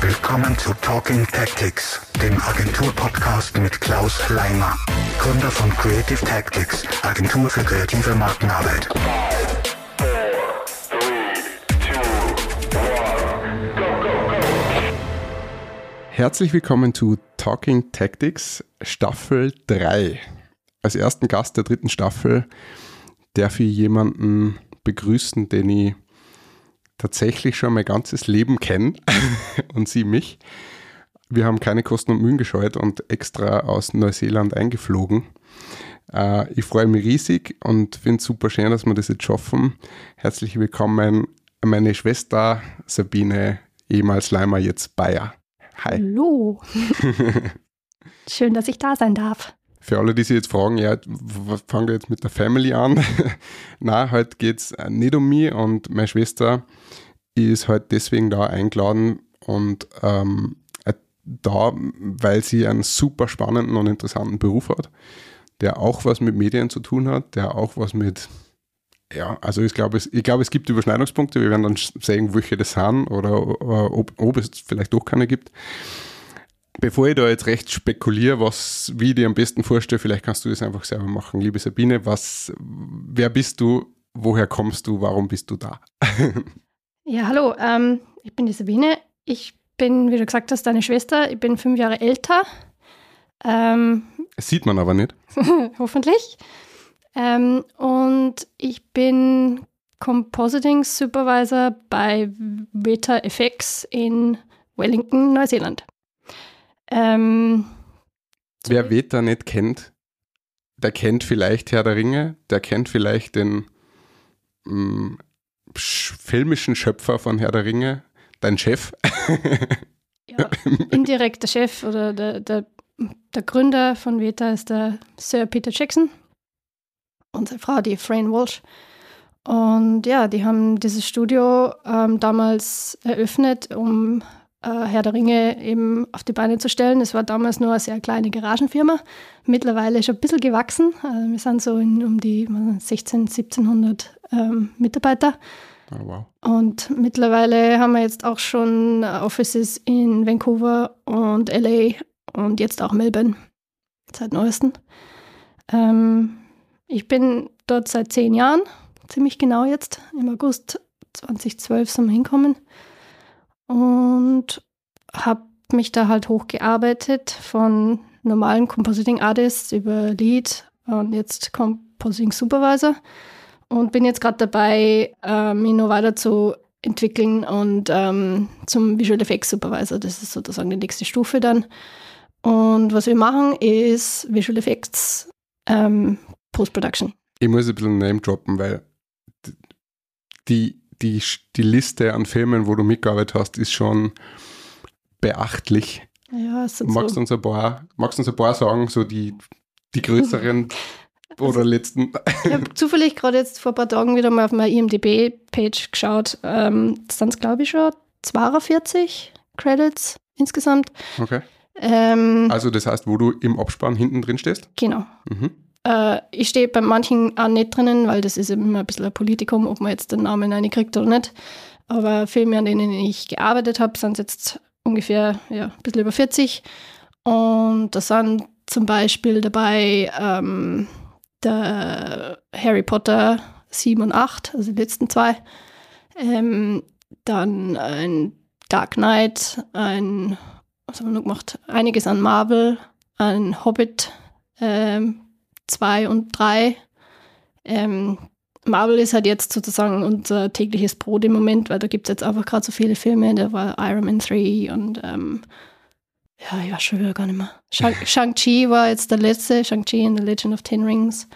Willkommen zu Talking Tactics, dem Agentur-Podcast mit Klaus Leimer, Gründer von Creative Tactics, Agentur für kreative Markenarbeit. Three, two, one, go, go, go. Herzlich willkommen zu Talking Tactics Staffel 3. Als ersten Gast der dritten Staffel darf ich jemanden begrüßen, den ich tatsächlich schon mein ganzes Leben kenne und sie mich. Wir haben keine Kosten und Mühen gescheut und extra aus Neuseeland eingeflogen. Äh, ich freue mich riesig und finde es super schön, dass wir das jetzt schaffen. Herzlich willkommen meine Schwester Sabine, ehemals Leimer, jetzt Bayer. Hi. Hallo. Schön, dass ich da sein darf. Für alle, die sich jetzt fragen, ja, was fangen wir jetzt mit der Family an? Na, heute geht es nicht um mich und meine Schwester ist heute deswegen da eingeladen und ähm, äh, da, weil sie einen super spannenden und interessanten Beruf hat, der auch was mit Medien zu tun hat, der auch was mit, ja, also ich glaube, es, ich glaube, es gibt Überschneidungspunkte, wir werden dann sehen, welche das sind oder äh, ob, ob es vielleicht doch keine gibt. Bevor ich da jetzt recht spekuliere, was, wie ich dir am besten vorstelle, vielleicht kannst du das einfach selber machen. Liebe Sabine, was, wer bist du, woher kommst du, warum bist du da? Ja, hallo. Ähm, ich bin die Sabine. Ich bin, wie du gesagt hast, deine Schwester. Ich bin fünf Jahre älter. Ähm, Das sieht man aber nicht. hoffentlich. Ähm, und ich bin Compositing Supervisor bei Veta FX in Wellington, Neuseeland. Ähm, Wer Veta nicht kennt, der kennt vielleicht Herr der Ringe, der kennt vielleicht den mm, sch- filmischen Schöpfer von Herr der Ringe, dein Chef. ja, indirekt der Chef oder der, der, der Gründer von Veta ist der Sir Peter Jackson und seine Frau, die Fran Walsh. Und ja, die haben dieses Studio ähm, damals eröffnet, um äh, Herr der Ringe eben auf die Beine zu stellen. Es war damals nur eine sehr kleine Garagenfirma. Mittlerweile schon ein bisschen gewachsen. Äh, wir sind so in, um die 16, 1700 ähm, Mitarbeiter. Oh, wow. Und mittlerweile haben wir jetzt auch schon äh, Offices in Vancouver und LA und jetzt auch Melbourne seit neuestem. Ähm, ich bin dort seit zehn Jahren, ziemlich genau jetzt. Im August 2012 sind wir hinkommen und habe mich da halt hochgearbeitet von normalen Compositing Artists über Lead und jetzt Compositing Supervisor und bin jetzt gerade dabei, ähm, mich noch weiter zu entwickeln und ähm, zum Visual Effects Supervisor. Das ist sozusagen die nächste Stufe dann. Und was wir machen, ist Visual Effects ähm, Post-Production. Ich muss ein bisschen Name droppen, weil die, die, die Liste an Filmen, wo du mitgearbeitet hast, ist schon beachtlich. Ja, es sind Magst du so, uns ein paar, magst uns ein paar sagen, so die, die größeren oder letzten? ich habe zufällig gerade jetzt vor ein paar Tagen wieder mal auf meine IMDb-Page geschaut. Ähm, das sind, glaube ich, schon 42 Credits insgesamt. Okay. Ähm, Also das heißt, wo du im Abspann hinten drin stehst? genau. Mhm. Äh, ich stehe bei manchen auch nicht drinnen, weil das ist immer ein bisschen ein Politikum, ob man jetzt den Namen reinkriegt oder nicht. Aber Filme, an denen ich gearbeitet habe, sind jetzt ungefähr ja, ein bisschen über 40. Und da sind zum Beispiel dabei ähm, der Harry Potter 7 und 8, also die letzten zwei. Ähm, dann ein Dark Knight, ein, was haben wir noch gemacht? Einiges an Marvel, ein Hobbit, ähm, 2 und 3. Ähm, Marvel ist halt jetzt sozusagen unser tägliches Brot im Moment, weil da gibt es jetzt einfach gerade so viele Filme. Da war Iron Man 3 und ähm, ja, ich weiß schon wieder gar nicht mehr. Shang- Shang-Chi war jetzt der letzte, Shang-Chi and the Legend of Ten Rings.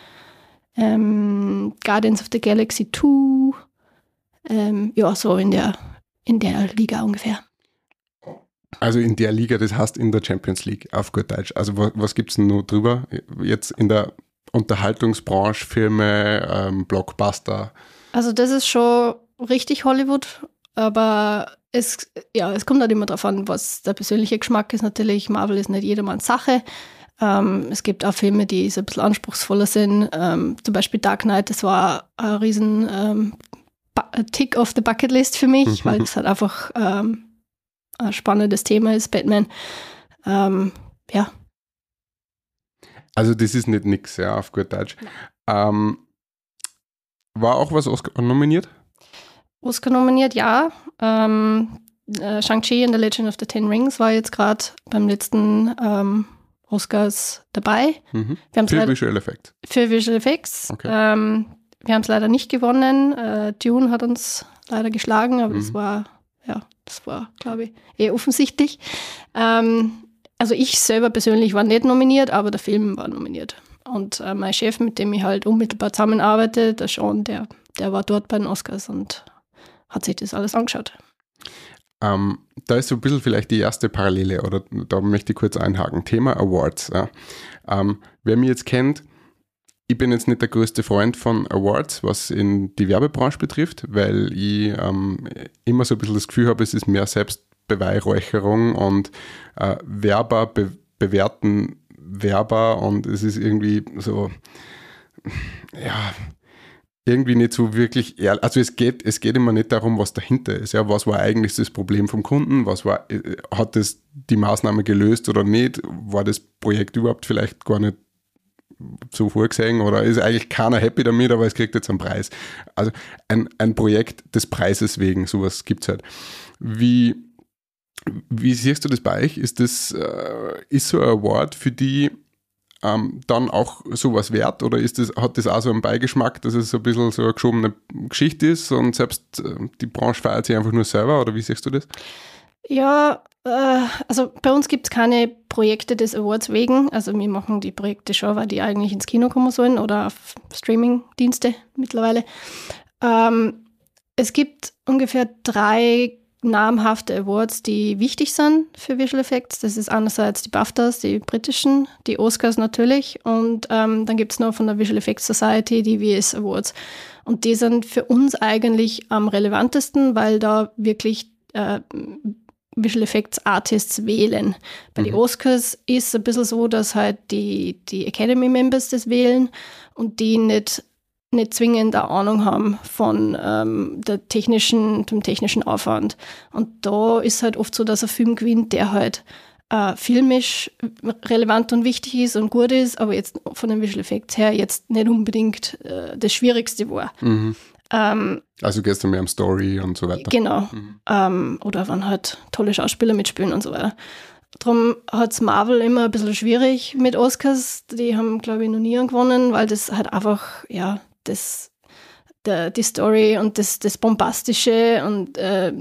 Ähm, Guardians of the Galaxy 2. Ähm, ja, so in der, in der Liga ungefähr. Also in der Liga, das heißt in der Champions League, auf gut Deutsch. Also was, was gibt es denn noch drüber? Jetzt in der Unterhaltungsbranche, Filme, ähm, Blockbuster. Also das ist schon richtig Hollywood, aber es, ja, es kommt halt immer darauf an, was der persönliche Geschmack ist. Natürlich, Marvel ist nicht jedermanns Sache. Ähm, es gibt auch Filme, die so ein bisschen anspruchsvoller sind. Ähm, zum Beispiel Dark Knight, das war ein riesen ähm, Tick of the Bucket List für mich, weil es halt einfach ähm, ein spannendes Thema ist, Batman. Ähm, ja. Also das ist nicht nix, ja, auf gut Deutsch. Ähm, war auch was Oscar nominiert? Oscar nominiert, ja. Ähm, äh, Shang-Chi and the Legend of the Ten Rings war jetzt gerade beim letzten ähm, Oscars dabei. Mhm. Für Visual Effects. Für Visual Effects. Okay. Ähm, wir haben es leider nicht gewonnen. Äh, Dune hat uns leider geschlagen, aber das Mhm. war, ja, das war, glaube ich, eher offensichtlich. Ähm, also ich selber persönlich war nicht nominiert, aber der Film war nominiert. Und äh, mein Chef, mit dem ich halt unmittelbar zusammenarbeite, der Sean, der, der war dort bei den Oscars und hat sich das alles angeschaut. Ähm, da ist so ein bisschen vielleicht die erste Parallele, oder da möchte ich kurz einhaken. Thema Awards. Ja. Ähm, wer mich jetzt kennt, ich bin jetzt nicht der größte Freund von Awards, was in die Werbebranche betrifft, weil ich ähm, immer so ein bisschen das Gefühl habe, es ist mehr Selbstbeweihräucherung und äh, Werber be bewerten Werber und es ist irgendwie so, ja, irgendwie nicht so wirklich ehrlich. Also es geht, es geht immer nicht darum, was dahinter ist. Ja, was war eigentlich das Problem vom Kunden? Was war, äh, hat das die Maßnahme gelöst oder nicht? War das Projekt überhaupt vielleicht gar nicht so vorgesehen oder ist eigentlich keiner happy damit, aber es kriegt jetzt einen Preis. Also ein, ein Projekt des Preises wegen, sowas gibt es halt. Wie, wie siehst du das bei euch? Ist das, äh, ist so ein Award für die ähm, dann auch sowas wert oder ist das, hat das auch so einen Beigeschmack, dass es so ein bisschen so eine geschobene Geschichte ist und selbst äh, die Branche feiert sich einfach nur selber oder wie siehst du das? Ja, also bei uns gibt es keine Projekte des Awards wegen. Also wir machen die Projekte schon, weil die eigentlich ins Kino kommen sollen oder auf Streaming-Dienste mittlerweile. Ähm, es gibt ungefähr drei namhafte Awards, die wichtig sind für Visual Effects. Das ist einerseits die BAFTAs, die britischen, die Oscars natürlich und ähm, dann gibt es noch von der Visual Effects Society die VS Awards. Und die sind für uns eigentlich am relevantesten, weil da wirklich äh, Visual Effects Artists wählen. Bei den Oscars ist es ein bisschen so, dass halt die, die Academy Members das wählen und die nicht, nicht zwingend eine Ahnung haben von ähm, der technischen, dem technischen Aufwand. Und da ist halt oft so, dass ein Film gewinnt, der halt äh, filmisch relevant und wichtig ist und gut ist, aber jetzt von den Visual Effects her jetzt nicht unbedingt äh, das Schwierigste war. Ähm, Also du mehr um Story und so weiter. Genau. Ähm, oder wenn halt tolle Schauspieler mitspielen und so weiter. Darum hat es Marvel immer ein bisschen schwierig mit Oscars. Die haben, glaube ich, noch nie gewonnen, weil das halt einfach, ja, das, der, die Story und das, das Bombastische und äh,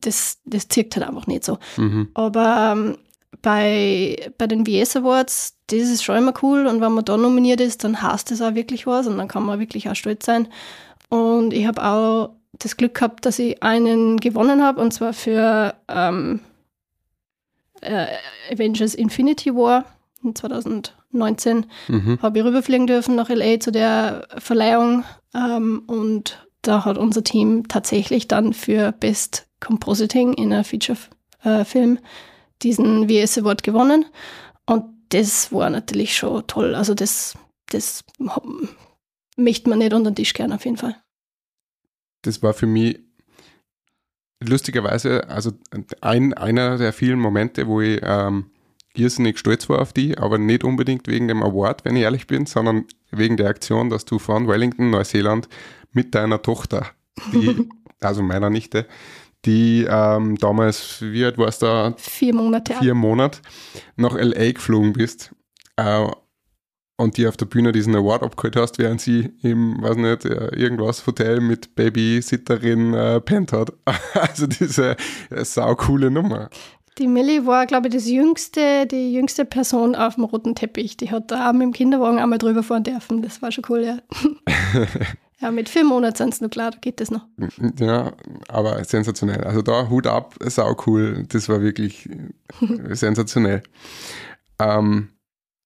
das, das zirkt halt einfach nicht so. Mhm. Aber ähm, bei, bei den VS Awards, das ist schon immer cool und wenn man da nominiert ist, dann heißt das auch wirklich was und dann kann man wirklich auch stolz sein. Und ich habe auch das Glück gehabt, dass ich einen gewonnen habe und zwar für ähm, äh, Avengers Infinity War in 2019 Mhm. habe ich rüberfliegen dürfen nach LA zu der Verleihung ähm, und da hat unser Team tatsächlich dann für Best Compositing in einem Feature-Film diesen WS Award gewonnen und das war natürlich schon toll. Also das, das möchte man nicht unter den Tisch gern auf jeden Fall. Das war für mich lustigerweise, also ein, einer der vielen Momente, wo ich ähm, irrsinnig stolz war auf die, aber nicht unbedingt wegen dem Award, wenn ich ehrlich bin, sondern wegen der Aktion, dass du von Wellington, Neuseeland, mit deiner Tochter, die, also meiner Nichte, die ähm, damals, wie alt warst du, Vier Monate vier Monate, nach L.A. geflogen bist äh, und die auf der Bühne diesen Award abgeholt hast, während sie im, weiß nicht, äh, irgendwas Hotel mit Babysitterin äh, pennt hat. Also diese äh, saukoole Nummer. Die Millie war, glaube ich, das jüngste, die jüngste Person auf dem roten Teppich. Die hat da mit dem Kinderwagen einmal drüber fahren dürfen. Das war schon cool, ja. ja, mit vier Monaten sind es noch klar, da geht das noch. Ja, aber sensationell. Also da Hut ab, sau cool. Das war wirklich äh, sensationell. Ähm,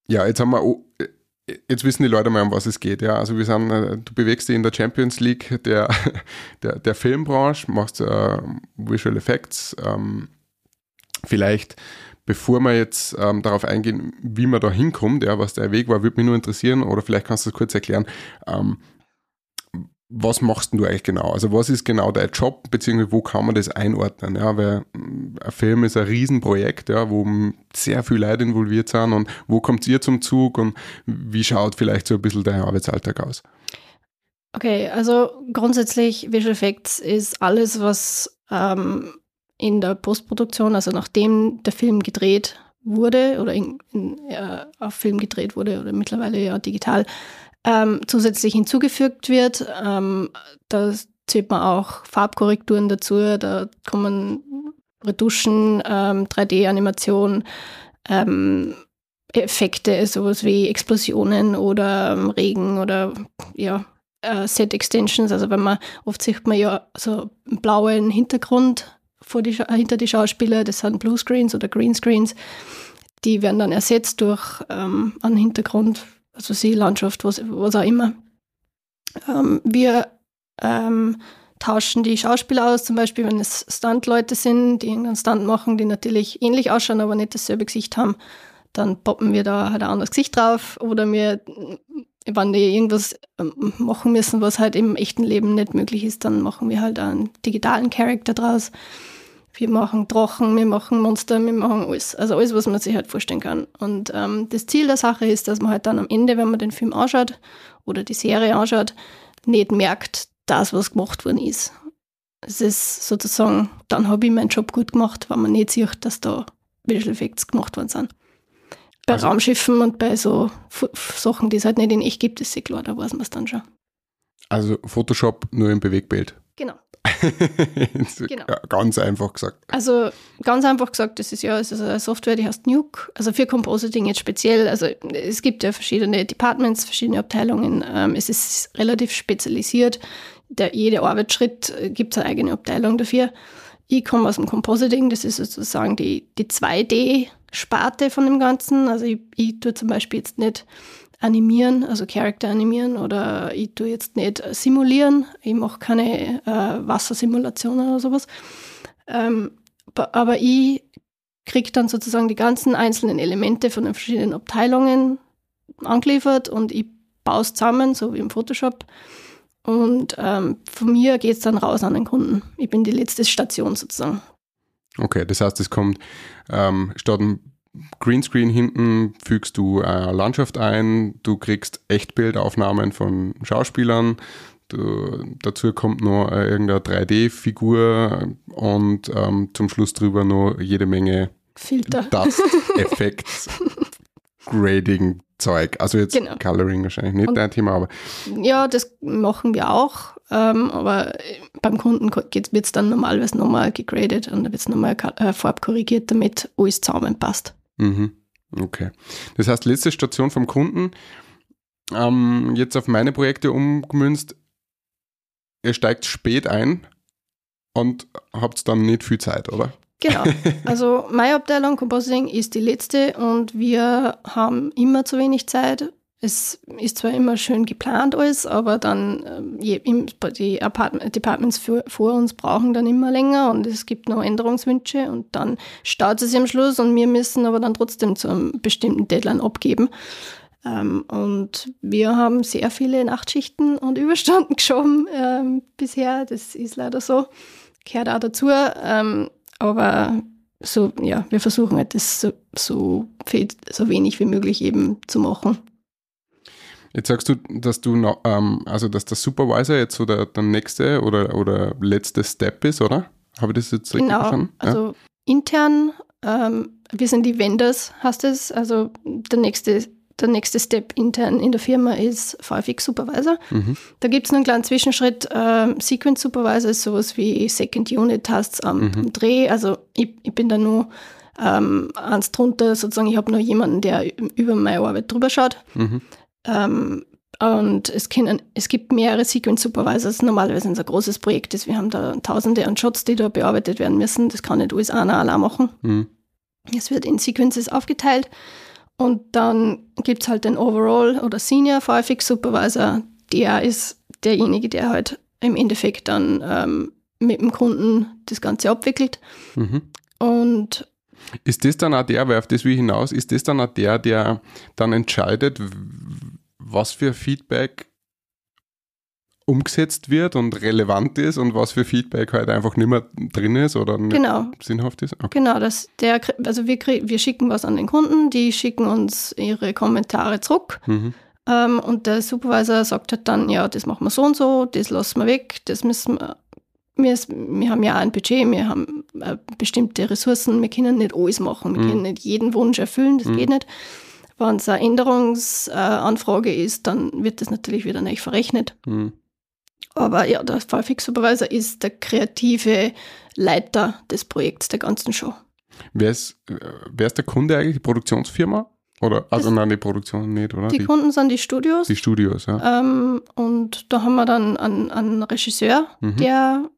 ja, jetzt haben wir, äh, jetzt wissen die Leute mal, um was es geht. Ja, also wir sind, äh, du bewegst dich in der Champions League der, der, der Filmbranche, machst äh, Visual Effects, ähm, vielleicht bevor wir jetzt ähm, darauf eingehen, wie man da hinkommt, ja, was der Weg war, würde mich nur interessieren, oder vielleicht kannst du das kurz erklären, ähm, was machst du eigentlich genau? Also was ist genau dein Job, beziehungsweise wo kann man das einordnen? Ja, weil mm, ein Film ist ein Riesenprojekt, ja, wo sehr viele Leute involviert sind und wo kommt ihr zum Zug und wie schaut vielleicht so ein bisschen dein Arbeitsalltag aus? Okay, also grundsätzlich Visual Effects ist alles, was ähm, in der Postproduktion, also nachdem der Film gedreht wurde oder in, in, äh, auf Film gedreht wurde oder mittlerweile ja digital, ähm, zusätzlich hinzugefügt wird. Ähm, da zählt man auch Farbkorrekturen dazu, da kommen Retuschen, ähm, 3D-Animation, ähm, Effekte, sowas wie Explosionen oder ähm, Regen oder ja, äh, Set Extensions. Also wenn man, oft sieht man ja so einen blauen Hintergrund vor die, hinter die Schauspieler, das sind Bluescreens oder Greenscreens. Die werden dann ersetzt durch ähm, einen Hintergrund, also Seelandschaft, was, was auch immer. Ähm, wir ähm, tauschen die Schauspieler aus, zum Beispiel, wenn es Stunt-Leute sind, die irgendeinen Stunt machen, die natürlich ähnlich ausschauen, aber nicht dasselbe Gesicht haben, dann poppen wir da halt ein anderes Gesicht drauf. Oder wir, wenn die irgendwas ähm, machen müssen, was halt im echten Leben nicht möglich ist, dann machen wir halt einen digitalen Charakter draus. Wir machen Drachen, wir machen Monster, wir machen alles. Also alles, was man sich halt vorstellen kann. Und ähm, das Ziel der Sache ist, dass man halt dann am Ende, wenn man den Film anschaut oder die Serie anschaut, nicht merkt, dass was gemacht worden ist. Es ist sozusagen, dann habe ich meinen Job gut gemacht, wenn man nicht sieht, dass da Visual Effects gemacht worden sind. Bei also, Raumschiffen und bei so Sachen, die es halt nicht in echt gibt, ist eh klar, da weiß man es dann schon. Also Photoshop nur im Bewegbild. Genau. genau. Ganz einfach gesagt. Also ganz einfach gesagt, das ist ja es ist eine Software, die heißt Nuke. Also für Compositing jetzt speziell. Also es gibt ja verschiedene Departments, verschiedene Abteilungen. Ähm, es ist relativ spezialisiert. Der, jeder Arbeitsschritt äh, gibt es eine eigene Abteilung dafür. Ich komme aus dem Compositing, das ist sozusagen die, die 2D-Sparte von dem Ganzen. Also ich, ich tue zum Beispiel jetzt nicht animieren, also Charakter animieren oder ich tue jetzt nicht simulieren, ich mache keine äh, Wassersimulationen oder sowas. Ähm, aber ich kriege dann sozusagen die ganzen einzelnen Elemente von den verschiedenen Abteilungen angeliefert und ich baue es zusammen, so wie im Photoshop. Und ähm, von mir geht es dann raus an den Kunden. Ich bin die letzte Station sozusagen. Okay, das heißt, es kommt ähm, statt ein Greenscreen hinten fügst du eine Landschaft ein, du kriegst Echtbildaufnahmen von Schauspielern, du, dazu kommt noch irgendeine 3D-Figur und ähm, zum Schluss drüber noch jede Menge Filter. Dust, Effekts, Grading, Zeug. Also jetzt genau. Coloring wahrscheinlich nicht und, dein Thema, aber. Ja, das machen wir auch. Ähm, aber beim Kunden wird es dann normalerweise nochmal gegradet und dann wird es nochmal äh, farbkorrigiert, damit alles zusammenpasst. Mhm. Okay. Das heißt, letzte Station vom Kunden, ähm, jetzt auf meine Projekte umgemünzt, ihr steigt spät ein und habt dann nicht viel Zeit, oder? Genau. Also meine Abteilung Compositing ist die letzte und wir haben immer zu wenig Zeit es ist zwar immer schön geplant alles, aber dann ähm, die Apartment, Departments für, vor uns brauchen dann immer länger und es gibt noch Änderungswünsche und dann startet es am Schluss und wir müssen aber dann trotzdem zu einem bestimmten Deadline abgeben. Ähm, und wir haben sehr viele Nachtschichten und Überstunden geschoben ähm, bisher. Das ist leider so. Gehört auch dazu. Ähm, aber so, ja, wir versuchen halt das so, so, so wenig wie möglich eben zu machen. Jetzt sagst du, dass du noch, ähm, also dass der Supervisor jetzt so der, der nächste oder, oder letzte Step ist, oder? Habe ich das jetzt richtig genau. verstanden? Ja. Also intern, ähm, wir sind die Vendors, heißt es. Also der nächste, der nächste Step intern in der Firma ist VFX Supervisor. Mhm. Da gibt es einen kleinen Zwischenschritt. Ähm, Sequence Supervisor ist sowas wie Second Unit Tasks am mhm. Dreh. Also ich, ich bin da nur ähm, eins drunter, sozusagen, ich habe nur jemanden, der über meine Arbeit drüber schaut. Mhm. Ähm, und es, können, es gibt mehrere Sequence Supervisors. Normalerweise ist es ein großes Projekt. Ist. Wir haben da tausende an Shots, die da bearbeitet werden müssen. Das kann nicht alles einer allein machen. Mhm. Es wird in Sequences aufgeteilt. Und dann gibt es halt den Overall oder Senior VFX Supervisor. Der ist derjenige, der halt im Endeffekt dann ähm, mit dem Kunden das Ganze abwickelt. Mhm. Und Ist das dann auch der, weil auf das will ich hinaus, ist das dann auch der, der dann entscheidet, was für Feedback umgesetzt wird und relevant ist und was für Feedback halt einfach nicht mehr drin ist oder nicht Genau. sinnhaft ist? Okay. Genau, das, der, also wir, wir schicken was an den Kunden, die schicken uns ihre Kommentare zurück Mhm. ähm, und der Supervisor sagt halt dann, ja, das machen wir so und so, das lassen wir weg, das müssen wir, wir, wir haben ja ein Budget, wir haben äh, bestimmte Ressourcen, wir können nicht alles machen, wir Mhm. können nicht jeden Wunsch erfüllen, das Mhm. geht nicht. Wenn es eine Änderungsanfrage ist, dann wird das natürlich wieder nicht verrechnet. Mhm. Aber ja, der VFX Supervisor ist der kreative Leiter des Projekts der ganzen Show. Wer, ist, äh, wer ist der Kunde eigentlich? Die Produktionsfirma? Oder, also Das- nein, die Produktion nicht, oder? Die Die, Kunden sind die Studios. die Studios, ja. ähm, und da haben wir dann einen, einen Regisseur, Mhm. der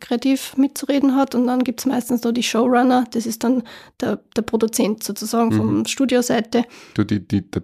kreativ mitzureden hat. Und dann gibt es meistens da die Showrunner. Das ist dann der, der Produzent sozusagen von Mhm. Studioseite. Du, die, die, der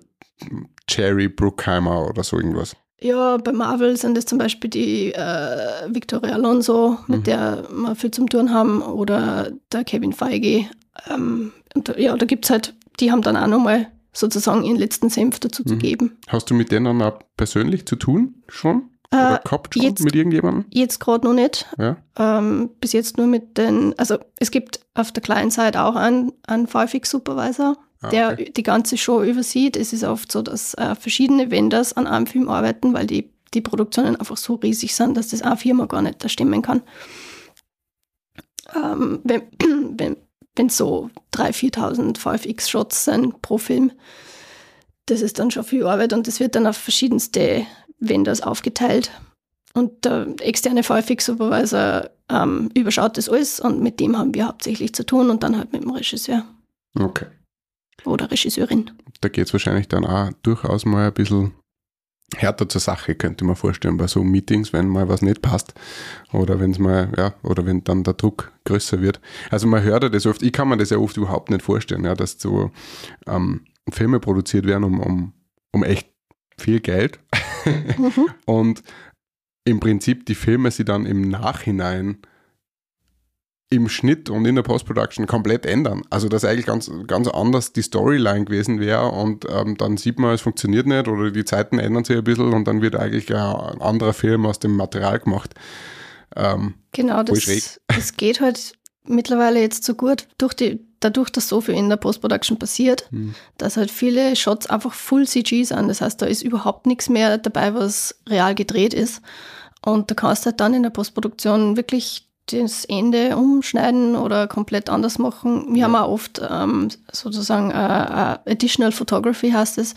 Jerry Bruckheimer oder so irgendwas. Ja, bei Marvel sind es zum Beispiel die äh, Victoria Alonso, mit Mhm. der wir viel zum Tun haben, oder der Kevin Feige. Ähm, und ja, da gibt es halt, die haben dann auch nochmal sozusagen ihren letzten Senf dazu zu Mhm. geben. Hast du mit denen auch persönlich zu tun schon? Oder Äh, schon jetzt- mit irgendjemandem? Jetzt gerade noch nicht. Ja. Ähm, bis jetzt nur mit den, also es gibt auf der kleinen Seite auch einen, einen VFX-Supervisor, Ah, der okay. die ganze Show übersieht. Es ist oft so, dass äh, verschiedene Vendors an einem Film arbeiten, weil die, die Produktionen einfach so riesig sind, dass das eine Firma gar nicht da stimmen kann. Ähm, wenn wenn wenn so 3.000, 4.000 VFX-Shots sind pro Film, das ist dann schon viel Arbeit und das wird dann auf verschiedenste Vendors aufgeteilt. Und der externe VFX-Supervisor ähm, überschaut das alles und mit dem haben wir hauptsächlich zu tun und dann halt mit dem Regisseur Okay. oder Regisseurin. Da geht es wahrscheinlich dann auch durchaus mal ein bisschen härter zur Sache, könnte man vorstellen, bei so Meetings, wenn mal was nicht passt oder wenn es mal, ja, oder wenn dann der Druck größer wird. Also man hört ja das oft, ich kann mir das ja oft überhaupt nicht vorstellen, ja, dass so ähm, Filme produziert werden um, um, um echt viel Geld Mhm. und im Prinzip die Filme sie dann im Nachhinein im Schnitt und in der Post-Production komplett ändern. Also dass eigentlich ganz, ganz anders die Storyline gewesen wäre und ähm, dann sieht man, es funktioniert nicht oder die Zeiten ändern sich ein bisschen und dann wird eigentlich ein anderer Film aus dem Material gemacht. Ähm, Genau, das, das geht halt mittlerweile jetzt so gut, durch die, dadurch, dass so viel in der Post-Production passiert, Hm. dass halt viele Shots einfach Full CG sind. Das heißt, da ist überhaupt nichts mehr dabei, was real gedreht ist. Und da kannst du halt dann in der Postproduktion wirklich das Ende umschneiden oder komplett anders machen. Wir haben auch oft ähm, sozusagen äh, äh, Additional Photography heißt es.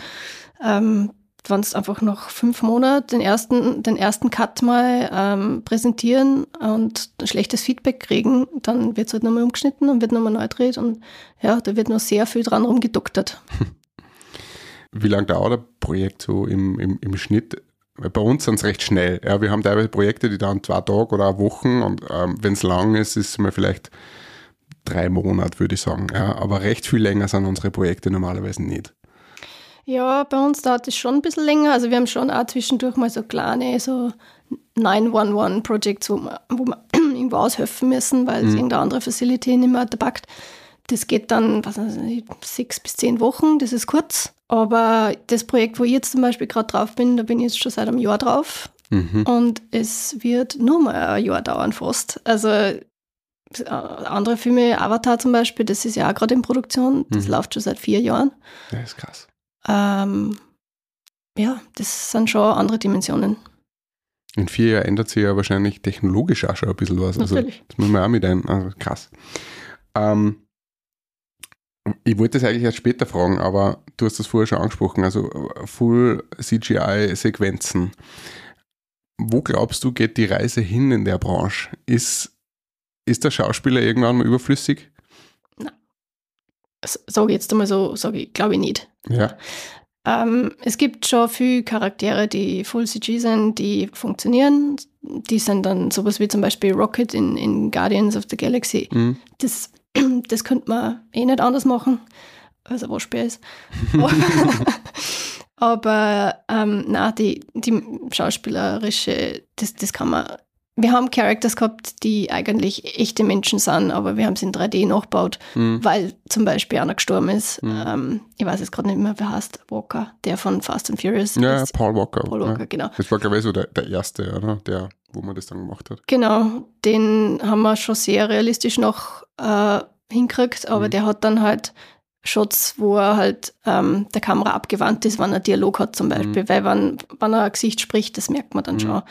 Ähm, wenn es einfach noch fünf Monate den ersten, den ersten Cut mal ähm, präsentieren und schlechtes Feedback kriegen, dann wird es halt nochmal umgeschnitten und wird nochmal neu gedreht und ja, da wird noch sehr viel dran rumgedoktert. wie lange dauert ein Projekt so im, im, im Schnitt? Bei uns sind es recht schnell. Ja, wir haben teilweise Projekte, die dauern zwei Tage oder eine Woche und ähm, wenn es lang ist, ist es mal vielleicht drei Monate, würde ich sagen. Ja, aber recht viel länger sind unsere Projekte normalerweise nicht. Ja, bei uns dauert es schon ein bisschen länger. Also wir haben schon auch zwischendurch mal so kleine, so 911-Projects, wo wir, wo wir irgendwo aushelfen müssen, weil es irgendeine andere Facility nicht mehr packt. Das geht dann, was weiß ich, sechs bis zehn Wochen, das ist kurz. Aber das Projekt, wo ich jetzt zum Beispiel gerade drauf bin, da bin ich jetzt schon seit einem Jahr drauf. Mhm. Und es wird nur mal ein Jahr dauern fast. Also äh, andere Filme, Avatar zum Beispiel, das ist ja auch gerade in Produktion, das Mhm. läuft schon seit vier Jahren. Das ist krass. Ähm, ja, das sind schon andere Dimensionen. In vier Jahren ändert sich ja wahrscheinlich technologisch auch schon ein bisschen was. Also Natürlich. das muss man auch mit ein. Also krass. Ähm, ich wollte das eigentlich erst später fragen, aber du hast das vorher schon angesprochen. Also äh, Full CGI-Sequenzen. Wo glaubst du, geht die Reise hin in der Branche? Ist, ist der Schauspieler irgendwann mal überflüssig? Sage ich jetzt einmal so, sage ich, glaube ich nicht. Ja. Ähm, es gibt schon viele Charaktere, die Full CG sind, die funktionieren. Die sind dann sowas wie zum Beispiel Rocket in, in Guardians of the Galaxy. Mhm. Das, das könnte man eh nicht anders machen, als ein Waschbär ist. Aber ähm, na, die, die schauspielerische, das, das kann man wir haben Characters gehabt, die eigentlich echte Menschen sind, aber wir haben sie in 3D nachgebaut, Mhm. weil zum Beispiel einer gestorben ist. Ähm, ich weiß jetzt gerade nicht mehr, wer heißt, Walker, der von Fast and Furious. Ja, ist. Paul Walker. Paul Walker, ja. genau. Das war, glaube ich, so der, der erste, oder? Der, wo man das dann gemacht hat. Genau, den haben wir schon sehr realistisch noch äh, hinkriegt, aber Mhm. der hat dann halt Shots, wo er halt ähm, der Kamera abgewandt ist, wenn er Dialog hat zum Beispiel, weil wenn, wenn er ein Gesicht spricht, das merkt man dann Mhm. schon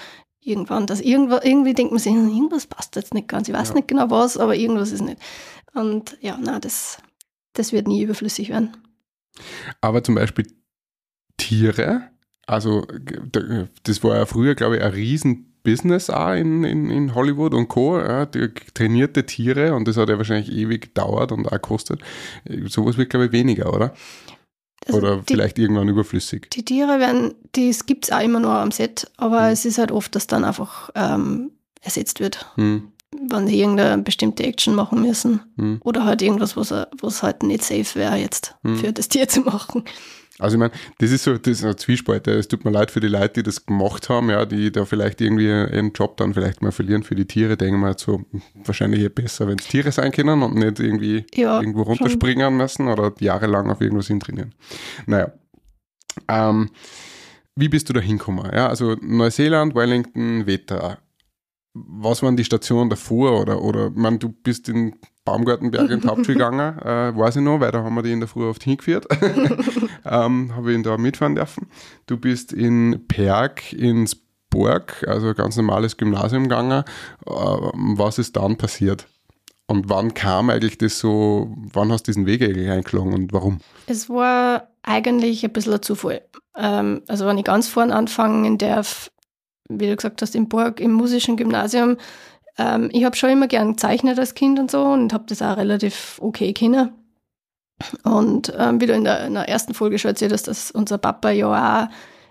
irgendwann, dass irgendwas, irgendwie denkt man sich, hm, irgendwas passt jetzt nicht ganz, ich weiß Ja. nicht genau was, aber irgendwas ist nicht. Und ja, na, das, das wird nie überflüssig werden. Aber zum Beispiel Tiere, also das war ja früher, glaube ich, ein Riesen-Business auch in, in, in Hollywood und Co. Ja, trainierte Tiere und das hat ja wahrscheinlich ewig gedauert und auch gekostet. Sowas wird, glaube ich, weniger, oder? Also oder die, vielleicht irgendwann überflüssig. die Tiere werden, das gibt es auch immer nur am Set, aber Mhm. es ist halt oft, dass dann einfach ähm, ersetzt wird. Hm, wenn sie irgendeine bestimmte Action machen müssen. hm. Oder halt irgendwas, was, was halt nicht safe wäre, jetzt Hm. für das Tier zu machen. Also ich meine, das ist so, das ist ein Zwiespalt. Es tut mir leid für die Leute, die das gemacht haben, ja, die da vielleicht irgendwie ihren Job dann vielleicht mal verlieren für die Tiere, denken wir so, wahrscheinlich eh besser, wenn es Tiere sein können und nicht irgendwie Ja, irgendwo runterspringen müssen oder jahrelang auf irgendwas hintrainieren. Naja. Ähm, wie bist du da hingekommen? Ja, also Neuseeland, Wellington, Weta. Was waren die Stationen davor? Oder, oder man, du bist in Baumgartenberg in die Hauptschule gegangen, äh, weiß ich noch, weil da haben wir die in der Früh oft hingeführt. ähm, Habe ich ihn da mitfahren dürfen. Du bist in Perg ins Borg, also ganz normales Gymnasium gegangen. Äh, was ist dann passiert? Und wann kam eigentlich das so, wann hast du diesen Weg eigentlich eingeschlagen und warum? Es war eigentlich ein bisschen ein Zufall. Ähm, also wenn ich ganz vorne anfangen darf, wie du gesagt hast, im Burg, im musischen Gymnasium, ähm, ich habe schon immer gern gezeichnet als Kind und so und habe das auch relativ okay können. Und ähm, wie du in der, in der ersten Folge schon erzählt hast, dass unser Papa ja auch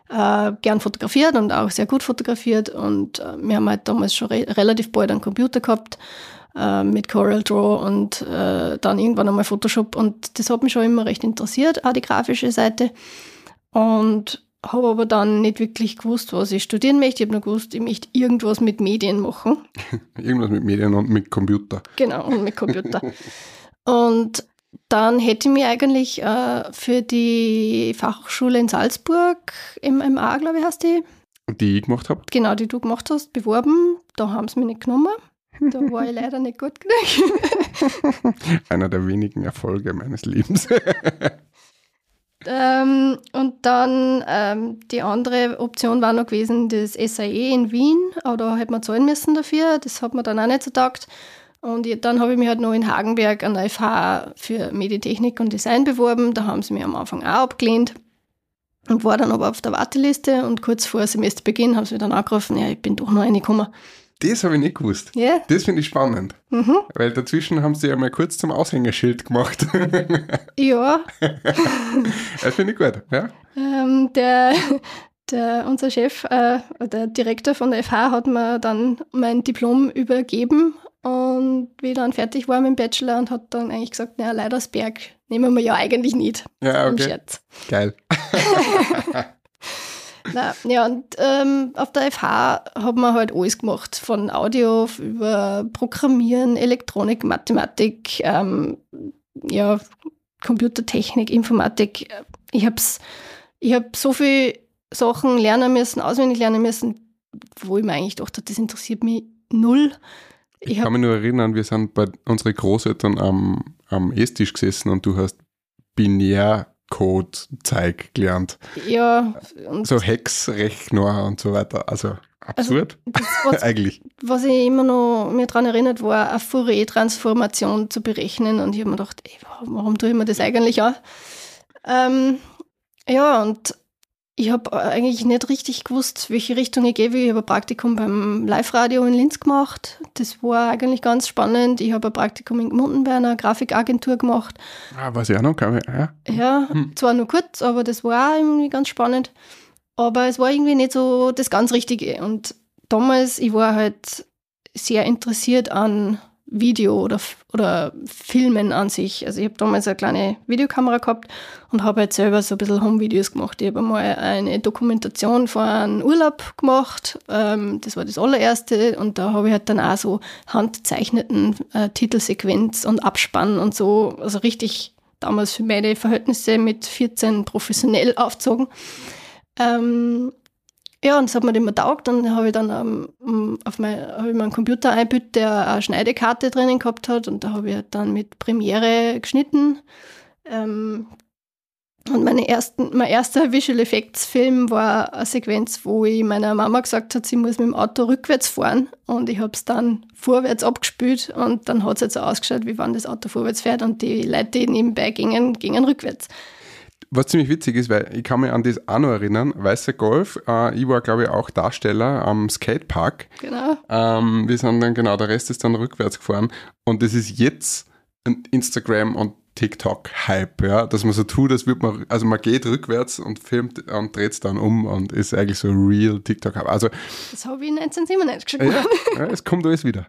äh, gern fotografiert und auch sehr gut fotografiert. Und äh, wir haben halt damals schon re relativ bald einen Computer gehabt äh, mit Corel Draw und äh, dann irgendwann einmal Photoshop. Und das hat mich schon immer recht interessiert, auch die grafische Seite. Und habe aber dann nicht wirklich gewusst, was ich studieren möchte. Ich habe nur gewusst, ich möchte irgendwas mit Medien machen. Irgendwas mit Medien und mit Computer. Genau, und mit Computer. und dann hätte ich mich eigentlich äh, für die Fachhochschule in Salzburg, MMA, glaube ich, heißt die, Die ich gemacht habe. genau, die du gemacht hast, beworben. Da haben sie mich nicht genommen. Da war ich leider nicht gut genug. Einer der wenigen Erfolge meines Lebens. Ähm, und dann ähm, die andere Option war noch gewesen, das SAE in Wien, aber da hätte man zahlen müssen dafür. Das hat mir dann auch nicht so taugt. Und dann habe ich mich halt noch in Hagenberg an der FH für Meditechnik und Design beworben. Da haben sie mich am Anfang auch abgelehnt und war dann aber auf der Warteliste. Und kurz vor Semesterbeginn haben sie mich dann angerufen, ja, ich bin doch noch reingekommen. Das habe ich nicht gewusst. Ja, Das finde ich spannend. mhm. Weil dazwischen haben sie ja mal kurz zum Aushängeschild gemacht. ja. das finde ich gut. Ja? Ähm, der, der, unser Chef, äh, der Direktor von der FH, hat mir dann mein Diplom übergeben und wie ich dann fertig war mit dem Bachelor und hat dann eigentlich gesagt, naja, Leidersberg nehmen wir ja eigentlich nicht. Ja, okay. Scherz. Geil. Na, ja, und ähm, auf der FH hat man halt alles gemacht, von Audio über Programmieren, Elektronik, Mathematik, ähm, ja, Computertechnik, Informatik. Ich hab's, ich hab so viele Sachen lernen müssen, auswendig lernen müssen, wo ich mir eigentlich dachte, das interessiert mich null. Ich, Ich kann mich nur erinnern, wir sind bei unseren Großeltern am, am Esstisch gesessen und du hast Binärcode-Zeig gelernt. ja, So Hexrechner und so weiter. Also absurd. das, was, Eigentlich. was ich immer noch mir daran erinnert, war eine Fourier-Transformation zu berechnen. Und ich habe mir gedacht, ey, warum tue ich mir das eigentlich an? Ähm, ja, und ich habe eigentlich nicht richtig gewusst, welche Richtung ich gehe. Ich habe ein Praktikum beim Live-Radio in Linz gemacht. Das war eigentlich ganz spannend. Ich habe ein Praktikum in Gmunden bei einer Grafikagentur gemacht. Ah, weiß ich auch noch. Kann ich, ja. Ja, Hm. zwar nur kurz, aber das war auch irgendwie ganz spannend. Aber es war irgendwie nicht so das ganz Richtige. Und damals, ich war halt sehr interessiert an Video oder, oder Filmen an sich. Also ich habe damals eine kleine Videokamera gehabt und habe halt selber so ein bisschen Home-Videos gemacht. Ich habe einmal eine Dokumentation von einem Urlaub gemacht. Ähm, das war das allererste und da habe ich halt dann auch so handzeichneten äh, Titelsequenz und Abspann und so, also richtig damals für meine Verhältnisse mit 14 professionell aufgezogen. Ähm, ja, und das hat mir immer taugt. Dann habe ich dann ähm, auf mein, habe ich meinen Computer eingebüht, der eine Schneidekarte drinnen gehabt hat. Und da habe ich halt dann mit Premiere geschnitten. Ähm, und meine ersten, mein erster Visual Effects Film war eine Sequenz, wo ich meiner Mama gesagt hat, sie muss mit dem Auto rückwärts fahren. Und ich habe es dann vorwärts abgespült und dann hat es jetzt so ausgeschaut, wie wenn das Auto vorwärts fährt und die Leute, die nebenbei gingen, gingen rückwärts. Was ziemlich witzig ist, weil ich kann mich an das auch noch erinnern, Weißer Golf, äh, ich war glaube ich auch Darsteller am Skatepark. Genau. Ähm, wir sind dann, genau, der Rest ist dann rückwärts gefahren und das ist jetzt ein Instagram und TikTok-Hype, ja, dass man so tut, als würde man, also man geht rückwärts und filmt und dreht es dann um und ist eigentlich so real TikTok-Hype. Also, das habe ich 1997 schon ja, ja, es kommt alles wieder.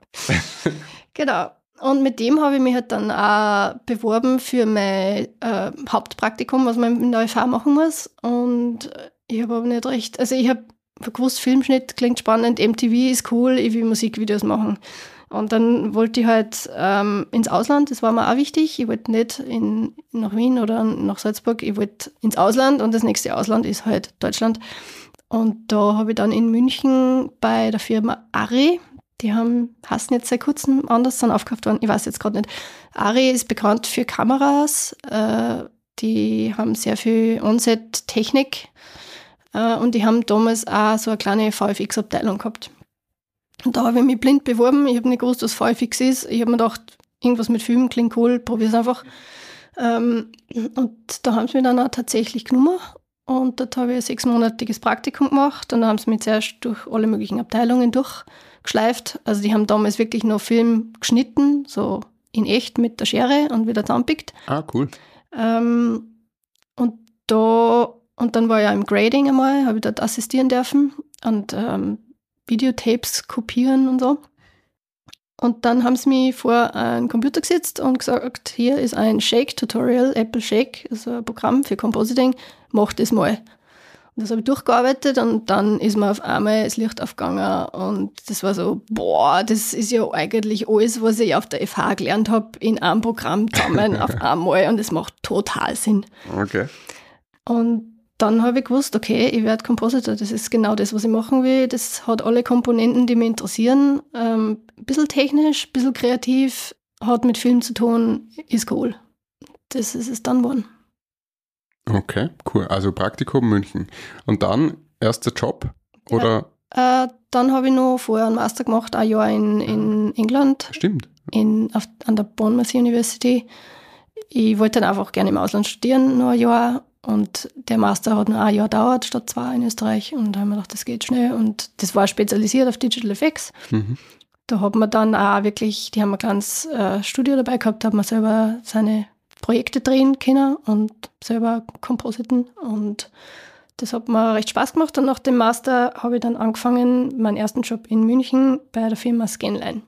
genau. Und mit dem habe ich mich halt dann auch beworben für mein äh, Hauptpraktikum, was man in der UFH machen muss. Und ich habe aber nicht recht, also ich habe gewusst, Filmschnitt klingt spannend, MTV ist cool, ich will Musikvideos machen. Und dann wollte ich halt ähm, ins Ausland, das war mir auch wichtig. Ich wollte nicht in, nach Wien oder nach Salzburg, ich wollte ins Ausland und das nächste Ausland ist halt Deutschland. Und da habe ich dann in München bei der Firma Ari, die haben, hassen jetzt seit kurzem anders dann aufgekauft worden, ich weiß jetzt gerade nicht. Ari ist bekannt für Kameras, äh, die haben sehr viel On-Set-Technik äh, und die haben damals auch so eine kleine VFX-Abteilung gehabt. Und da habe ich mich blind beworben. Ich habe nicht gewusst, was VFX ist. Ich habe mir gedacht, irgendwas mit Filmen klingt cool, probiere es einfach. Ähm, und da haben sie mich dann auch tatsächlich genommen. Und dort habe ich ein sechsmonatiges Praktikum gemacht. Und da haben sie mich zuerst durch alle möglichen Abteilungen durchgeschleift. Also die haben damals wirklich noch Film geschnitten, so in echt mit der Schere und wieder zusammenpickt. Ah, cool. Ähm, und da, und dann war ich ja im Grading einmal, habe ich dort assistieren dürfen. Und ähm, Videotapes kopieren und so. Und dann haben sie mich vor einen Computer gesetzt und gesagt, hier ist ein Shake-Tutorial, Apple Shake, also ein Programm für Compositing, mach das mal. Das habe ich durchgearbeitet und dann ist mir auf einmal das Licht aufgegangen und das war so, boah, das ist ja eigentlich alles, was ich auf der FH gelernt habe, in einem Programm zusammen auf einmal und das macht total Sinn. Okay. Und dann habe ich gewusst, okay, ich werde Compositor, das ist genau das, was ich machen will. Das hat alle Komponenten, die mich interessieren. Ähm, ein bisschen technisch, ein bisschen kreativ, hat mit Film zu tun, ist cool. Das ist es dann geworden. Okay, cool. Also Praktikum München. Und dann erster Job? Oder? Ja, äh, dann habe ich noch vorher einen Master gemacht, ein Jahr in, in England. Stimmt. In, auf, an der Bournemouth University. Ich wollte dann einfach gerne im Ausland studieren, noch ein Jahr und der Master hat nur ein Jahr gedauert, statt zwei in Österreich. Und da haben wir gedacht, das geht schnell. Und das war spezialisiert auf Digital Effects. Mhm. Da hat man dann auch wirklich, die haben ein kleines äh, Studio dabei gehabt, da hat man selber seine Projekte drehen können und selber kompositen. Und das hat mir recht Spaß gemacht. Und nach dem Master habe ich dann angefangen, meinen ersten Job in München bei der Firma Scanline.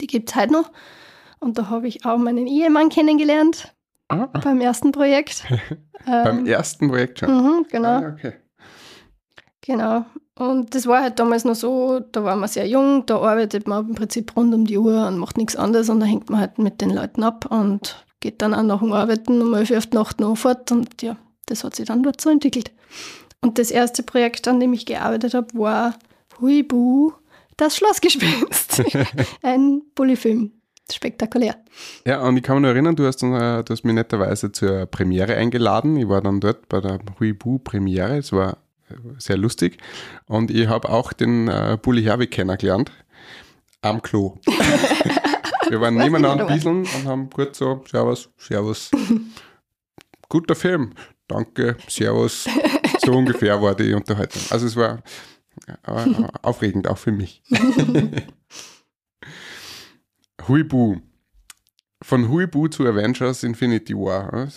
Die gibt es heute noch. Und da habe ich auch meinen Ehemann kennengelernt. Ah. Beim ersten Projekt. Beim ähm, ersten Projekt schon? Mhm, genau. Ah, okay. Genau. Und das war halt damals noch so, da war man sehr jung, da arbeitet man im Prinzip rund um die Uhr und macht nichts anderes und da hängt man halt mit den Leuten ab und geht dann auch nach dem Arbeiten um 11 Uhr auf die Nacht noch fort und ja, das hat sich dann dort so entwickelt. Und das erste Projekt, an dem ich gearbeitet habe, war Huibu, das Schlossgespenst. Ein Bullyfilm spektakulär. Ja, und ich kann mich noch erinnern, du hast, äh, du hast mich netterweise zur Premiere eingeladen. Ich war dann dort bei der Huibu-Premiere. Es war äh, sehr lustig. Und ich habe auch den äh, Bully Herwig kennengelernt. Am Klo. Wir waren nebeneinander bieseln und haben kurz so, Servus, Servus. Guter Film. Danke, Servus. So ungefähr war die Unterhaltung. Also es war äh, aufregend, auch für mich. Huibu. Von Huibu zu Avengers Infinity War.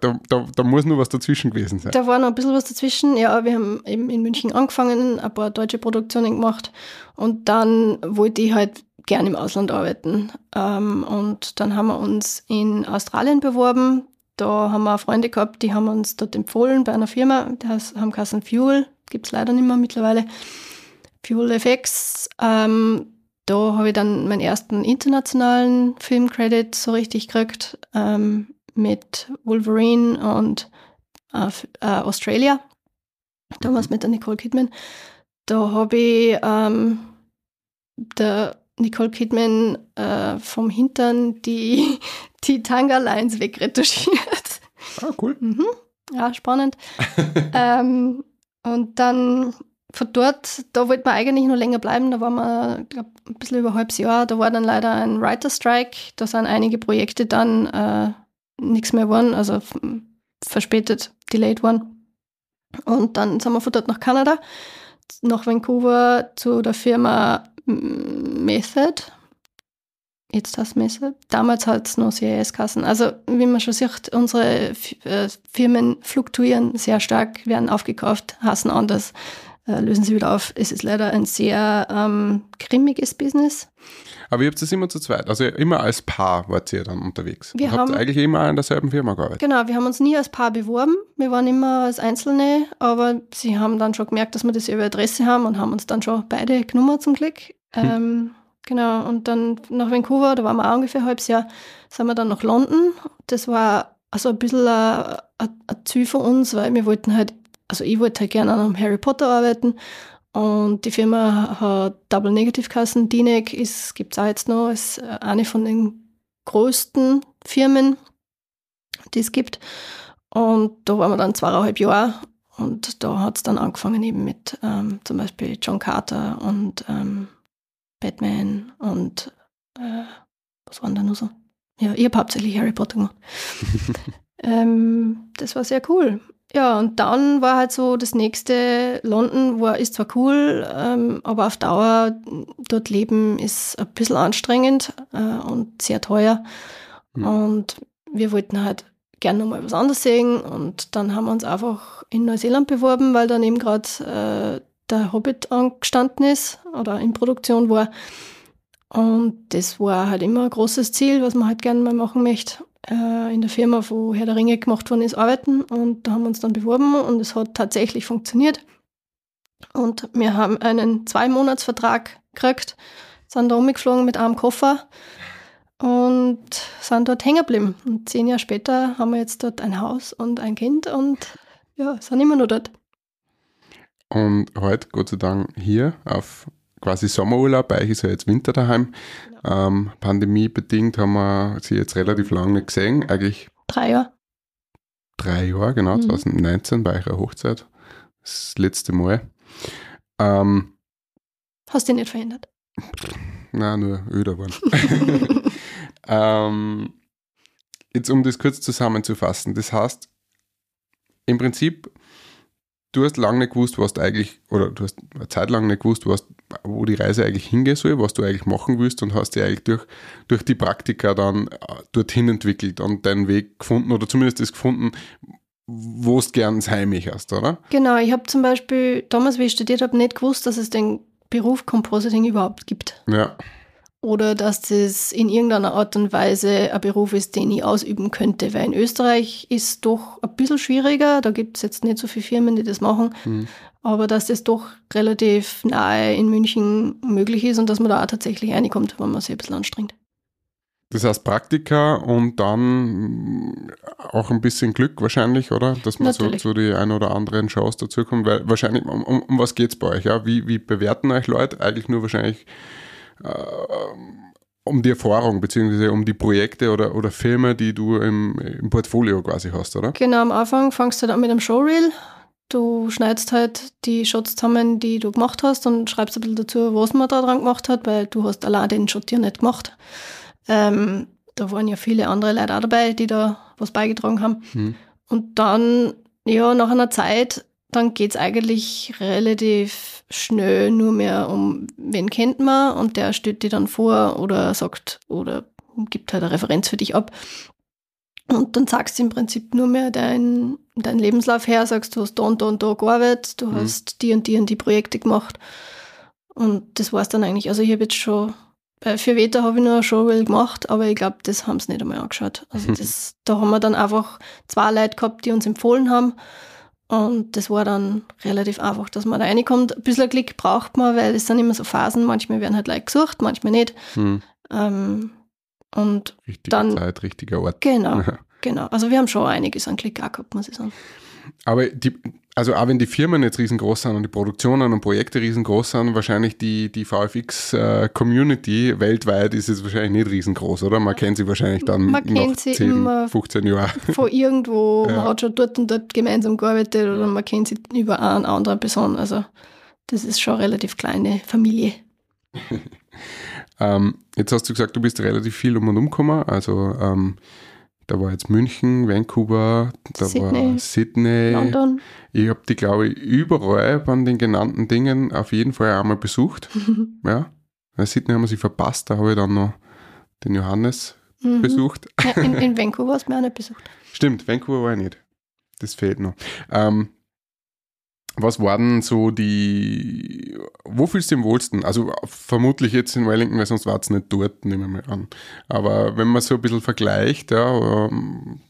Da, da, da muss nur was dazwischen gewesen sein. Da war noch ein bisschen was dazwischen. Ja, wir haben eben in München angefangen, ein paar deutsche Produktionen gemacht. Und dann wollte ich halt gern im Ausland arbeiten. Ähm, und dann haben wir uns in Australien beworben. Da haben wir Freunde gehabt, die haben uns dort empfohlen bei einer Firma, die haben Kassen Fuel, gibt es leider nicht mehr mittlerweile. Fuel FX. Ähm, da habe ich dann meinen ersten internationalen Filmcredit so richtig gekriegt ähm, mit Wolverine und äh, äh, Australia. Damals mit der Nicole Kidman. Da habe ich ähm, der Nicole Kidman äh, vom Hintern die, die Tanga-Lines wegretuschiert. Ah, cool. Mhm. Ja, spannend. ähm, und dann von dort, da wollten wir eigentlich nur länger bleiben. Da waren wir, glaube ein bisschen über ein halbes Jahr. Da war dann leider ein Writer-Strike. Da sind einige Projekte dann äh, nichts mehr geworden, also verspätet, delayed worden. Und dann sind wir von dort nach Kanada, nach Vancouver zu der Firma Method. Jetzt das Method. Damals hat es noch CAS-Kassen. Also, wie man schon sieht, unsere äh, Firmen fluktuieren sehr stark, werden aufgekauft, hassen anders, äh, lösen sie wieder auf. Es ist leider ein sehr ähm, grimmiges Business. Aber ihr habt das immer zu zweit, also immer als Paar wart ihr dann unterwegs. Wir ihr habt haben- eigentlich immer in derselben Firma gearbeitet. Genau, wir haben uns nie als Paar beworben. Wir waren immer als Einzelne, aber sie haben dann schon gemerkt, dass wir das über Adresse haben und haben uns dann schon beide genommen zum Glück. Ähm, genau, und dann nach Vancouver, da waren wir auch ungefähr ein halbes Jahr, sind wir dann nach London. Das war also ein bisschen ein, ein, ein Ziel von uns, weil wir wollten halt, also ich wollte halt gerne an einem Harry Potter arbeiten und die Firma hat Double Negative Kassen. DNEG gibt es auch jetzt noch, ist äh, eine von den größten Firmen, die es gibt. Und da waren wir dann zweieinhalb Jahre und da hat es dann angefangen eben mit ähm, zum Beispiel John Carter und ähm, Batman und äh, was waren da noch so? Ja, ich habe hauptsächlich Harry Potter gemacht. ähm, das war sehr cool. Ja, und dann war halt so das nächste, London war, ist zwar cool, ähm, aber auf Dauer dort leben ist ein bisschen anstrengend äh, und sehr teuer. Mhm. Und wir wollten halt gerne nochmal was anderes sehen und dann haben wir uns einfach in Neuseeland beworben, weil dann eben gerade äh, der Hobbit angestanden ist oder in Produktion war. Und das war halt immer ein großes Ziel, was man halt gerne mal machen möchte. Äh, in der Firma, wo Herr der Ringe gemacht worden ist, arbeiten. Und da haben wir uns dann beworben und es hat tatsächlich funktioniert. Und wir haben einen Zwei-Monats-Vertrag gekriegt, sind da umgeflogen mit einem Koffer und sind dort hängen geblieben. Und zehn Jahre später haben wir jetzt dort ein Haus und ein Kind und ja, sind immer nur dort. Und heute, Gott sei Dank, hier auf quasi Sommerurlaub. Bei euch ist ja jetzt Winter daheim. Ähm, pandemiebedingt haben wir sie jetzt relativ lange nicht gesehen. Eigentlich Drei Jahre. drei Jahre, genau, Mhm. 2019 bei eurer Hochzeit. Das letzte Mal. Ähm, Hast dich nicht verändert. na, nur öder geworden. ähm, jetzt, um das kurz zusammenzufassen. Das heißt, im Prinzip, du hast lange nicht gewusst, was du eigentlich, oder du hast eine Zeit lang nicht gewusst, was, wo die Reise eigentlich hingehen soll, was du eigentlich machen willst und hast dich eigentlich durch, durch die Praktika dann äh, dorthin entwickelt und deinen Weg gefunden oder zumindest das gefunden, wo du gern sein möchtest, oder? Genau, ich habe zum Beispiel damals, wie ich studiert habe, nicht gewusst, dass es den Beruf Compositing überhaupt gibt. Ja. Oder dass das in irgendeiner Art und Weise ein Beruf ist, den ich ausüben könnte. Weil in Österreich ist doch ein bisschen schwieriger. Da gibt es jetzt nicht so viele Firmen, die das machen. Mhm. Aber dass das doch relativ nahe in München möglich ist und dass man da auch tatsächlich reinkommt, wenn man sich ein bisschen anstrengt. Das heißt Praktika und dann auch ein bisschen Glück wahrscheinlich, oder? Dass man so Natürlich. zu die ein oder anderen Shows dazukommt, weil wahrscheinlich, um, um, um was geht es bei euch? Ja? Wie, wie bewerten euch Leute? Eigentlich nur wahrscheinlich um die Erfahrung, beziehungsweise um die Projekte oder, oder Filme, die du im, im Portfolio quasi hast, oder? Genau, am Anfang fangst du dann mit einem Showreel. Du schneidest halt die Shots zusammen, die du gemacht hast und schreibst ein bisschen dazu, was man da dran gemacht hat, weil du hast allein den Shot ja nicht gemacht. Ähm, da waren ja viele andere Leute auch dabei, die da was beigetragen haben. Hm. Und dann, ja, nach einer Zeit, dann geht es eigentlich relativ schnell nur mehr um, wen kennt man und der stellt dir dann vor oder sagt oder gibt halt eine Referenz für dich ab. Und dann sagst du im Prinzip nur mehr deinen dein Lebenslauf her, sagst du hast da und da und da gearbeitet, du Mhm. hast die und die und die Projekte gemacht. Und das war's dann eigentlich. Also ich habe jetzt schon Äh, Für Veta habe ich nur eine Showreel gemacht, aber ich glaube, das haben sie nicht einmal angeschaut. Also das, da haben wir dann einfach zwei Leute gehabt, die uns empfohlen haben. Und das war dann relativ einfach, dass man da reinkommt. Ein bisschen Glück braucht man, weil es sind immer so Phasen. Manchmal werden halt Leute gesucht, manchmal nicht. Hm. Ähm, und Richtige Dann- Zeit, richtiger Ort. genau, genau. Also wir haben schon einiges an Glück auch gehabt, muss ich sagen. Aber die, also auch wenn die Firmen jetzt riesengroß sind und die Produktionen und Projekte riesengroß sind, wahrscheinlich die, die VFX-Community weltweit ist jetzt wahrscheinlich nicht riesengroß, oder? Man kennt sie wahrscheinlich dann Man kennt nach sie 10, immer 15 Jahren. Von irgendwo, Ja. man hat schon dort und dort gemeinsam gearbeitet oder man kennt sie über eine andere Person. Also das ist schon eine relativ kleine Familie. Ähm, jetzt hast du gesagt, du bist relativ viel um und um gekommen. Also ähm, da war jetzt München, Vancouver, da war Sydney, Sydney. London. Ich habe die, glaube ich, überall von den genannten Dingen auf jeden Fall einmal besucht. ja. In Sydney haben wir sie verpasst, da habe ich dann noch den Johannes Mhm. besucht. Ja, in, in Vancouver hast du mich auch nicht besucht. Stimmt, Vancouver war ich nicht. Das fehlt noch. Ähm, was waren so die, wo fühlst du dich am wohlsten? Also vermutlich jetzt in Wellington, weil sonst war es nicht dort, nehmen wir mal an. Aber wenn man so ein bisschen vergleicht, ja, ähm,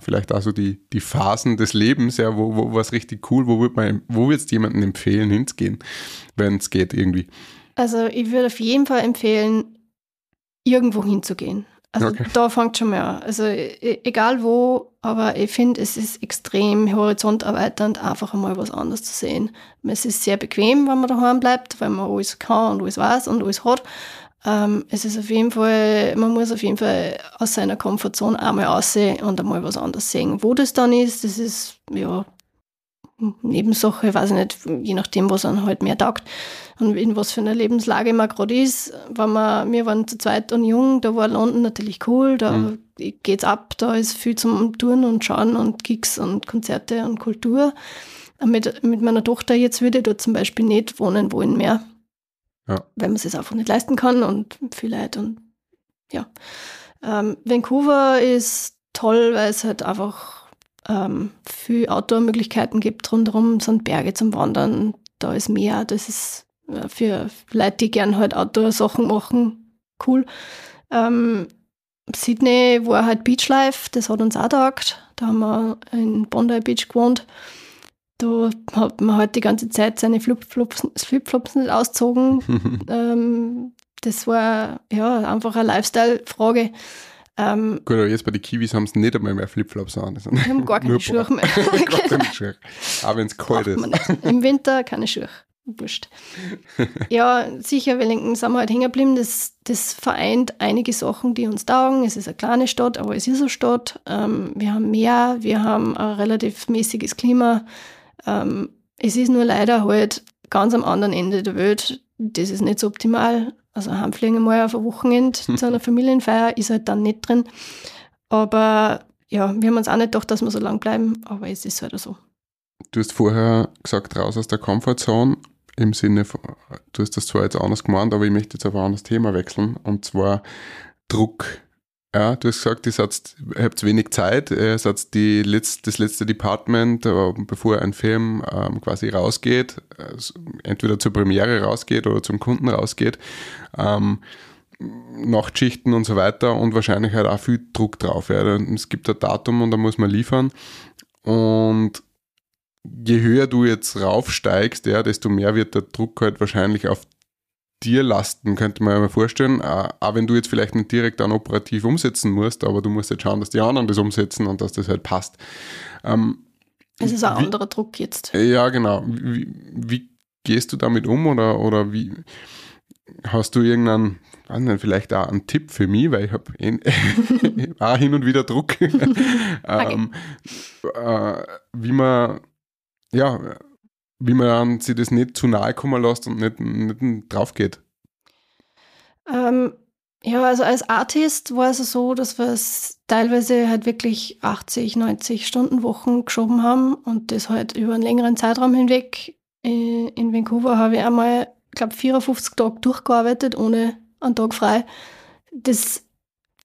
vielleicht auch so die, die Phasen des Lebens, ja, wo, wo war es richtig cool, wo wird man, wo würdest du jemandem empfehlen, hinzugehen, wenn es geht irgendwie? Also ich würde auf jeden Fall empfehlen, irgendwo hinzugehen. Also Okay. da fängt schon mal an. Also e- egal wo, aber ich finde, es ist extrem horizonterweiternd, einfach einmal was anderes zu sehen. Es ist sehr bequem, wenn man daheim bleibt, weil man alles kann und alles weiß und alles hat. Ähm, es ist auf jeden Fall, man muss auf jeden Fall aus seiner Komfortzone einmal aussehen und einmal was anderes sehen. Wo das dann ist, das ist, ja, Nebensache, weiß ich nicht, je nachdem, was einem halt mehr taugt und in was für einer Lebenslage man gerade ist. Wenn man, wir waren zu zweit und jung, da war London natürlich cool, da Mhm. geht's ab, da ist viel zum Touren und Schauen und Gigs und Konzerte und Kultur. Mit, mit meiner Tochter jetzt würde ich dort zum Beispiel nicht wohnen wollen mehr. Ja. Weil man es einfach nicht leisten kann und viel Leid und ja. Ähm, Vancouver ist toll, weil es halt einfach ähm, viel Outdoor-Möglichkeiten gibt. Rundherum sind Berge zum Wandern, da ist Meer, das ist äh, für Leute, die gern halt Outdoor-Sachen machen, cool. Ähm, Sydney war halt Beachlife, das hat uns auch taugt. Da haben wir in Bondi Beach gewohnt. Da hat man halt die ganze Zeit seine Flipflops, Flipflops nicht ausgezogen. ähm, das war ja einfach eine Lifestyle-Frage. Ähm, Gut, aber jetzt bei den Kiwis haben sie nicht einmal mehr Flipflops an. Wir haben gar keine Schuhe mehr. Gar keine Schuhe. Auch wenn es kalt ist. Im Winter keine Schuhe. Wurscht. Ja, sicher, Wellington sind wir halt hängen geblieben. Das, das vereint einige Sachen, die uns taugen. Es ist eine kleine Stadt, aber es ist eine Stadt. Ähm, wir haben Meer, wir haben ein relativ mäßiges Klima. Ähm, es ist nur leider halt ganz am anderen Ende der Welt. Das ist nicht so optimal. Also heimfliegen einmal auf ein Wochenende zu einer Familienfeier ist halt dann nicht drin. Aber ja, wir haben uns auch nicht gedacht, dass wir so lang bleiben, aber es ist halt so. Du hast vorher gesagt, raus aus der Comfortzone, im Sinne von, du hast das zwar jetzt anders gemeint, aber ich möchte jetzt auf ein anderes Thema wechseln, und zwar Druck. Ja, du hast gesagt, ihr, habt wenig Zeit, ihr seid die letzt, das letzte Department, äh, bevor ein Film ähm, quasi rausgeht, also entweder zur Premiere rausgeht oder zum Kunden rausgeht. Ähm, Nachtschichten und so weiter und wahrscheinlich halt auch viel Druck drauf. Ja. Es gibt ein Datum und da muss man liefern. Und je höher du jetzt raufsteigst, ja, desto mehr wird der Druck halt wahrscheinlich auf dir lasten, könnte man ja mal vorstellen. Äh, Auch wenn du jetzt vielleicht nicht direkt dann operativ umsetzen musst, aber du musst jetzt schauen, dass die anderen das umsetzen und dass das halt passt. Ähm, Es ist ein Wie- anderer Druck jetzt. ja, genau. Wie, wie gehst du damit um oder, oder wie hast du irgendeinen, nicht, vielleicht auch einen Tipp für mich, weil ich habe auch hin und wieder Druck, ähm, äh, wie man, ja, wie man sich das nicht zu nahe kommen lässt und nicht, nicht drauf geht. Ähm, ja, also als Artist war es so, dass wir es teilweise halt wirklich 80, 90 Stunden Wochen geschoben haben und das halt über einen längeren Zeitraum hinweg. In Vancouver habe ich einmal, glaube, 54 Tage durchgearbeitet, ohne einen Tag frei. Das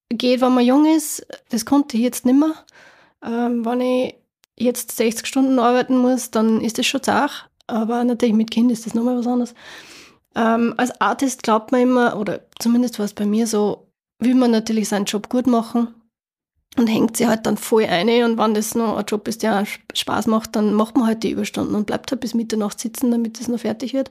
geht, wenn man jung ist, das konnte ich jetzt nicht mehr. Ähm, wenn ich jetzt 60 Stunden arbeiten muss, dann ist das schon zart. Aber natürlich mit Kind ist das nochmal was anderes. Ähm, als Artist glaubt man immer, oder zumindest war es bei mir so, will man natürlich seinen Job gut machen und hängt sich halt dann voll ein. Und wenn das noch ein Job ist, der Spaß macht, dann macht man halt die Überstunden und bleibt halt bis Mitternacht sitzen, damit es noch fertig wird.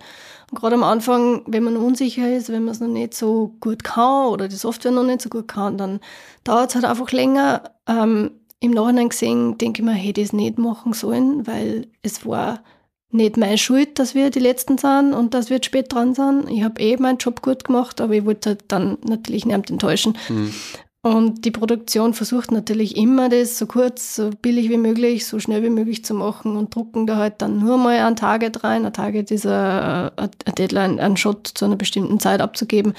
Und gerade am Anfang, wenn man unsicher ist, wenn man es noch nicht so gut kann oder die Software noch nicht so gut kann, dann dauert es halt einfach länger. Ähm, Im Nachhinein gesehen denke ich mir, hätte ich es nicht machen sollen, weil es war nicht meine Schuld, dass wir die Letzten sind und dass wir spät dran sind. Ich habe eh meinen Job gut gemacht, aber ich wollte halt dann natürlich nicht enttäuschen. Mhm. Und die Produktion versucht natürlich immer, das so kurz, so billig wie möglich, so schnell wie möglich zu machen und drucken da halt dann nur mal ein Target rein. Ein Target ist ein, ein Deadline, ein Shot zu einer bestimmten Zeit abzugeben.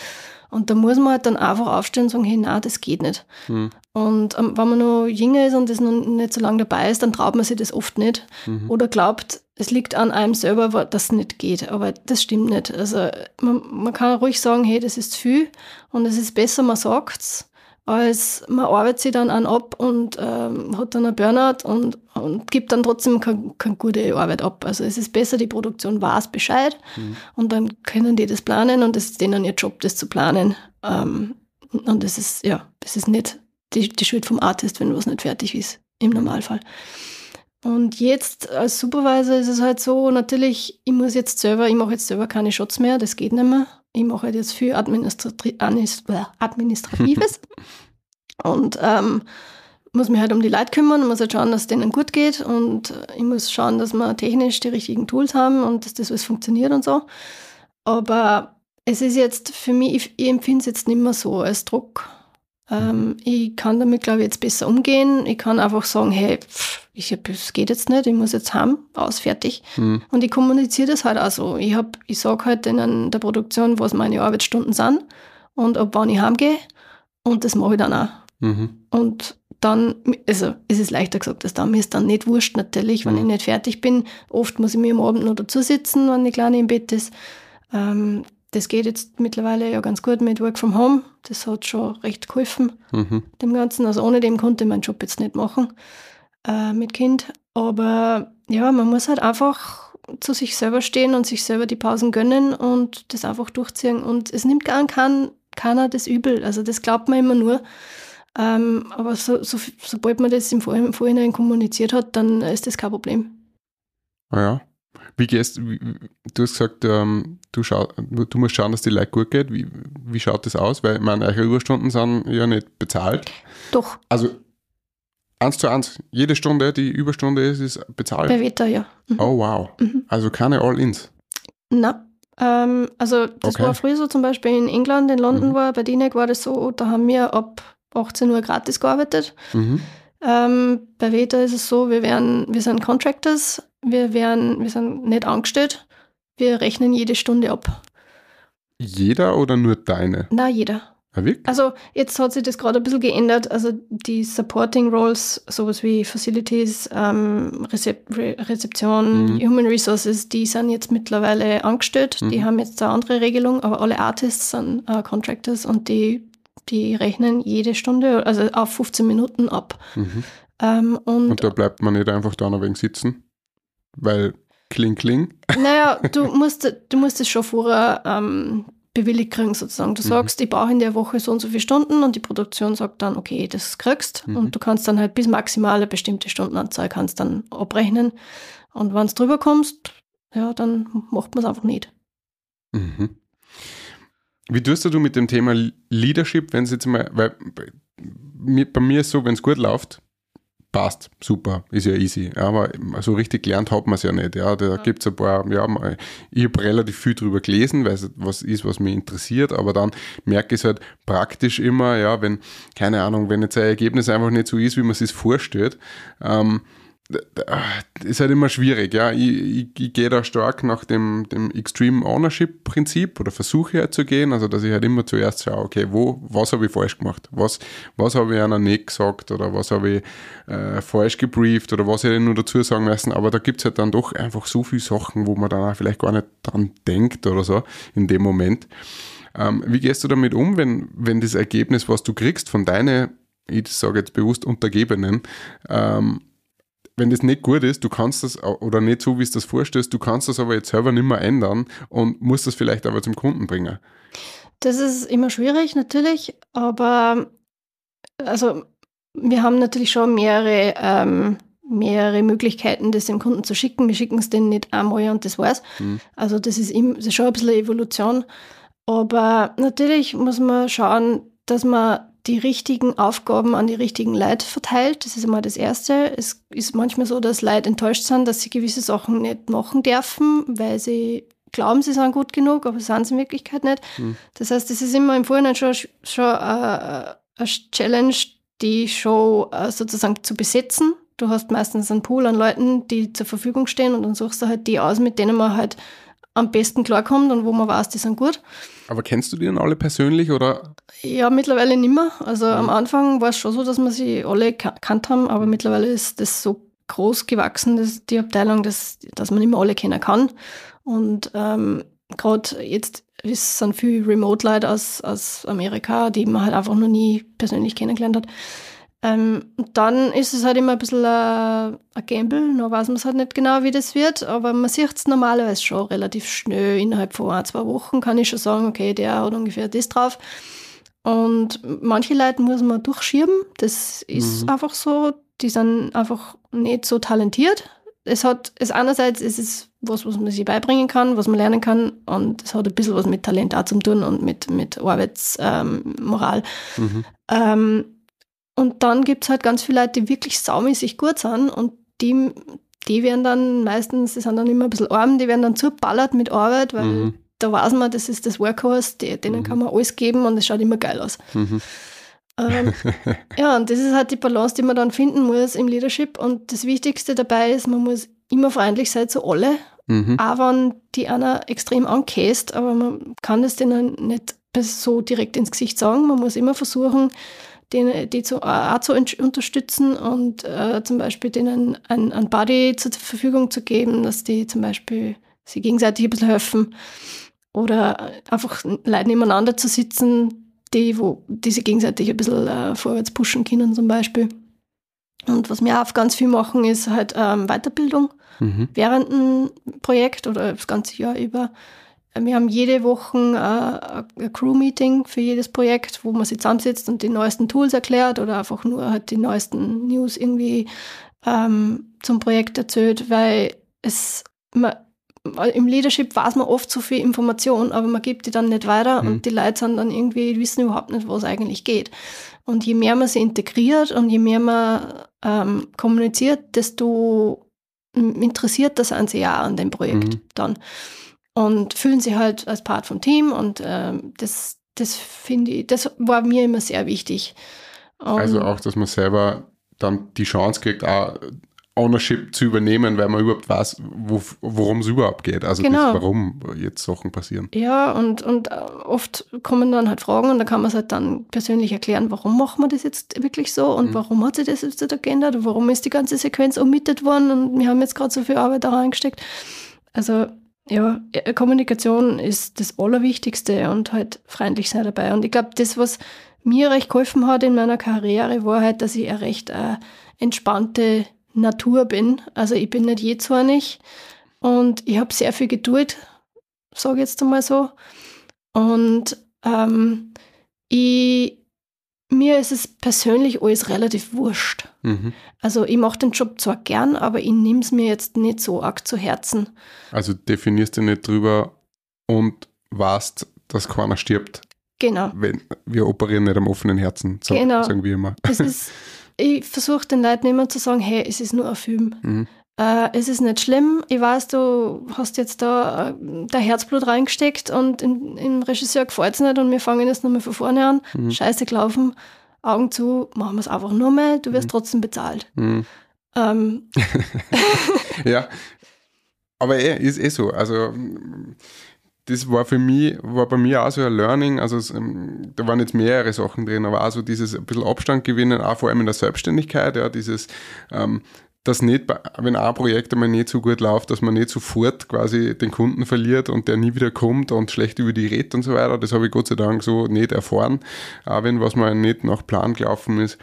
Und da muss man halt dann einfach aufstehen und sagen, hey, na, das geht nicht. Mhm. Und ähm, wenn man noch jünger ist und das noch nicht so lange dabei ist, dann traut man sich das oft nicht. Mhm. Oder glaubt, es liegt an einem selber, dass es nicht geht. Aber das stimmt nicht. Also man, man kann ruhig sagen, hey, das ist zu viel und es ist besser, man sagt es als man arbeitet sich dann an ab und ähm, hat dann einen Burnout und, und gibt dann trotzdem keine, keine gute Arbeit ab. Also es ist besser, die Produktion weiß Bescheid mhm. und dann können die das planen und es ist denen ihr Job, das zu planen. Ähm, und das ist, ja, das ist nicht die, die Schuld vom Artist, wenn was nicht fertig ist, im Normalfall. Und jetzt als Supervisor ist es halt so, natürlich, ich muss jetzt selber, ich mache jetzt selber keine Shots mehr, das geht nicht mehr ich mache halt jetzt viel Administrati Administratives und ähm, muss mich halt um die Leute kümmern, muss halt schauen, dass es denen gut geht und ich muss schauen, dass wir technisch die richtigen Tools haben und dass das alles funktioniert und so. Aber es ist jetzt für mich, ich, ich empfinde es jetzt nicht mehr so als Druck. Ähm, ich kann damit, glaube ich, jetzt besser umgehen. Ich kann einfach sagen, hey, pff, ich hab, es geht jetzt nicht, ich muss jetzt haben, aus, fertig. Mhm. Und ich kommuniziere das halt auch so. Ich, hab, ich sage halt in der Produktion, was meine Arbeitsstunden sind und ab wann ich heimgehe. Und das mache ich dann auch. Mhm. Und dann, also es ist leichter gesagt als dann, mir ist dann nicht wurscht natürlich, wenn mhm. ich nicht fertig bin. Oft muss ich mir am Abend noch dazu sitzen, wenn die Kleine im Bett ist. Ähm, das geht jetzt mittlerweile ja ganz gut mit Work from Home. Das hat schon recht geholfen, mhm. dem Ganzen. Also ohne dem konnte ich meinen Job jetzt nicht machen äh, mit Kind. Aber ja, man muss halt einfach zu sich selber stehen und sich selber die Pausen gönnen und das einfach durchziehen. Und es nimmt gar kein, keiner das übel. Also das glaubt man immer nur. Ähm, aber so, so, sobald man das im Vorhinein kommuniziert hat, dann ist das kein Problem. Ah ja. Wie gehst du? hast gesagt, ähm, du, schau, du musst schauen, dass die Leute gut geht. Wie, wie schaut das aus? Weil, ich meine, eure Überstunden sind ja nicht bezahlt. Doch. Also Eins zu eins. Jede Stunde, die Überstunde ist, ist bezahlt. Bei Wetter, ja. Mhm. Oh, wow. Mhm. Also keine All-Ins. Na, ähm, also das okay. war früher so zum Beispiel in England, in London mhm. war, bei DINEC war das so, da haben wir ab 18 Uhr gratis gearbeitet. Mhm. Ähm, bei Veta ist es so, wir, werden, wir sind Contractors, wir, werden, wir sind nicht angestellt, wir rechnen jede Stunde ab. Jeder oder nur deine? Na, jeder. Ah, also jetzt hat sich das gerade ein bisschen geändert. Also die Supporting Roles, sowas wie Facilities, ähm, Rezep Rezeption, mhm. Human Resources, die sind jetzt mittlerweile angestellt. Mhm. Die haben jetzt eine andere Regelung, aber alle Artists sind äh, Contractors und die, die rechnen jede Stunde, also auf 15 Minuten ab. Mhm. Ähm, und, und da bleibt man nicht einfach da noch ein wenig sitzen, weil Kling, kling. Naja, du musst, du musst es schon vorher ähm, bewilligt kriegen sozusagen. Du mhm. sagst, ich brauche in der Woche so und so viele Stunden und die Produktion sagt dann, okay, das kriegst mhm. und du kannst dann halt bis maximal eine bestimmte Stundenanzahl kannst dann abrechnen und wenn es drüber kommst, ja, dann macht man es einfach nicht. Mhm. Wie tust du mit dem Thema Leadership, wenn es jetzt mal, weil bei mir ist so, wenn es gut läuft, passt, super, ist ja easy. Aber so richtig gelernt hat man es ja nicht. Ja, da ja. gibt es ein paar, ja, ich habe relativ viel drüber gelesen, weil es was ist, was mich interessiert, aber dann merke ich es halt praktisch immer, ja, wenn, keine Ahnung, wenn jetzt ein Ergebnis einfach nicht so ist, wie man es sich vorstellt, ähm, ist halt immer schwierig, ja. Ich, ich, ich gehe da stark nach dem, dem Extreme Ownership Prinzip oder versuche halt zu gehen, also dass ich halt immer zuerst schaue, okay, wo, was habe ich falsch gemacht? Was, was habe ich einer nicht gesagt oder was habe ich äh, falsch gebrieft oder was hätte ich nur dazu sagen müssen, aber da gibt es halt dann doch einfach so viele Sachen, wo man dann auch vielleicht gar nicht dran denkt oder so in dem Moment. Ähm, wie gehst du damit um, wenn, wenn das Ergebnis, was du kriegst von deinen, ich sage jetzt bewusst Untergebenen, ähm, wenn das nicht gut ist, du kannst das oder nicht so, wie es das vorstellst, du kannst das aber jetzt selber nicht mehr ändern und musst das vielleicht aber zum Kunden bringen. Das ist immer schwierig, natürlich, aber also wir haben natürlich schon mehrere, ähm, mehrere Möglichkeiten, das dem Kunden zu schicken. Wir schicken es denen nicht einmal und das war's. Mhm. Also das ist, im, das ist schon ein bisschen Evolution. Aber natürlich muss man schauen, dass man die richtigen Aufgaben an die richtigen Leute verteilt. Das ist einmal das Erste. Es ist manchmal so, dass Leute enttäuscht sind, dass sie gewisse Sachen nicht machen dürfen, weil sie glauben, sie sind gut genug, aber sind sie in Wirklichkeit nicht. Mhm. Das heißt, das ist immer im Vorhinein schon, schon eine, äh, eine Challenge, die Show äh, sozusagen zu besetzen. Du hast meistens einen Pool an Leuten, die zur Verfügung stehen und dann suchst du halt die aus, mit denen man halt am besten klarkommt und wo man weiß, die sind gut. Aber kennst du die dann alle persönlich oder? Ja, mittlerweile nicht mehr. Also mhm. am Anfang war es schon so, dass wir sie alle kannt haben, aber mittlerweile ist das so groß gewachsen, dass die Abteilung, dass, dass man nicht mehr alle kennen kann. Und ähm, gerade jetzt es sind viele Remote-Leute aus, aus Amerika, die man halt einfach noch nie persönlich kennengelernt hat. Ähm, dann ist es halt immer ein bisschen ein, ein Gamble, noch weiß man es halt nicht genau, wie das wird, aber man sieht es normalerweise schon relativ schnell, innerhalb von ein, zwei Wochen kann ich schon sagen, okay, der hat ungefähr das drauf. Und manche Leute muss man durchschieben, das ist mhm. einfach so, die sind einfach nicht so talentiert. Es hat, es einerseits ist es was, was man sich beibringen kann, was man lernen kann. Und es hat ein bisschen was mit Talent auch zu tun und mit, mit Arbeitsmoral. Ähm, mhm. ähm, und dann gibt es halt ganz viele Leute, die wirklich saumäßig gut sind und die, die werden dann meistens, die sind dann immer ein bisschen arm, die werden dann zuballert mit Arbeit, weil mhm. da weiß man, das ist das Workhorse, die, denen mhm. kann man alles geben und es schaut immer geil aus. Mhm. Ähm, ja, und das ist halt die Balance, die man dann finden muss im Leadership. Und das Wichtigste dabei ist, man muss immer freundlich sein zu alle Mhm. Auch wenn die einer extrem ankäst, aber man kann es denen nicht so direkt ins Gesicht sagen. Man muss immer versuchen, den, die zu, auch zu unterstützen und äh, zum Beispiel denen ein, ein Buddy zur Verfügung zu geben, dass die zum Beispiel sich gegenseitig ein bisschen helfen oder einfach Leute nebeneinander zu sitzen, die, wo, die sich gegenseitig ein bisschen äh, vorwärts pushen können zum Beispiel. Und was wir auch ganz viel machen, ist halt ähm, Weiterbildung mhm. während dem Projekt oder das ganze Jahr über. Wir haben jede Woche äh, ein Crew-Meeting für jedes Projekt, wo man sich zusammensetzt und die neuesten Tools erklärt oder einfach nur halt die neuesten News irgendwie ähm, zum Projekt erzählt, weil es man, im Leadership weiß man oft so viel Information, aber man gibt die dann nicht weiter mhm. und die Leute sind dann irgendwie, wissen überhaupt nicht, was eigentlich geht. Und je mehr man sie integriert und je mehr man ähm, kommuniziert, desto interessiert das an sie ja an dem Projekt mhm. dann. Und fühlen sie halt als Part vom Team und ähm, das, das finde ich, das war mir immer sehr wichtig. Um, also auch, dass man selber dann die Chance kriegt, auch Ownership zu übernehmen, weil man überhaupt weiß, wo, worum es überhaupt geht. Also genau. das, warum jetzt Sachen passieren. Ja, und, und äh, oft kommen dann halt Fragen und da kann man es halt dann persönlich erklären, warum machen wir das jetzt wirklich so und mhm. warum hat sich das jetzt da geändert und warum ist die ganze Sequenz omittet worden und wir haben jetzt gerade so viel Arbeit da reingesteckt. Also ja, äh, Kommunikation ist das Allerwichtigste und halt freundlich sein dabei. Und ich glaube, das, was mir recht geholfen hat in meiner Karriere, war halt, dass ich eine recht äh, entspannte Natur bin. Also ich bin nicht jezornig und ich habe sehr viel Geduld, sage ich jetzt einmal so. Und ähm, ich, mir ist es persönlich alles relativ wurscht. Mhm. Also ich mache den Job zwar gern, aber ich nehme es mir jetzt nicht so arg zu Herzen. Also definierst du nicht drüber und weißt, dass keiner stirbt. Genau. Wenn, wir operieren nicht am offenen Herzen, sagen, genau. sagen wir immer. Ist, ich versuche den Leuten immer zu sagen, hey, es ist nur ein Film. Mhm. Äh, es ist nicht schlimm. Ich weiß, du hast jetzt da äh, dein Herzblut reingesteckt und im, im Regisseur gefällt es nicht und wir fangen jetzt nochmal von vorne an. Mhm. Scheiße gelaufen. Augen zu, machen wir es einfach nur mal, du wirst mhm. trotzdem bezahlt. Mhm. Ähm. ja, aber eh, ist eh so. Also das war für mich, war bei mir auch so ein Learning, also es, ähm, da waren jetzt mehrere Sachen drin, aber auch so dieses ein bisschen Abstand gewinnen, auch vor allem in der Selbstständigkeit, ja, dieses ähm, dass nicht, wenn ein Projekt einmal nicht so gut läuft, dass man nicht sofort quasi den Kunden verliert und der nie wieder kommt und schlecht über die redet und so weiter. Das habe ich Gott sei Dank so nicht erfahren, auch wenn was mal nicht nach Plan gelaufen ist.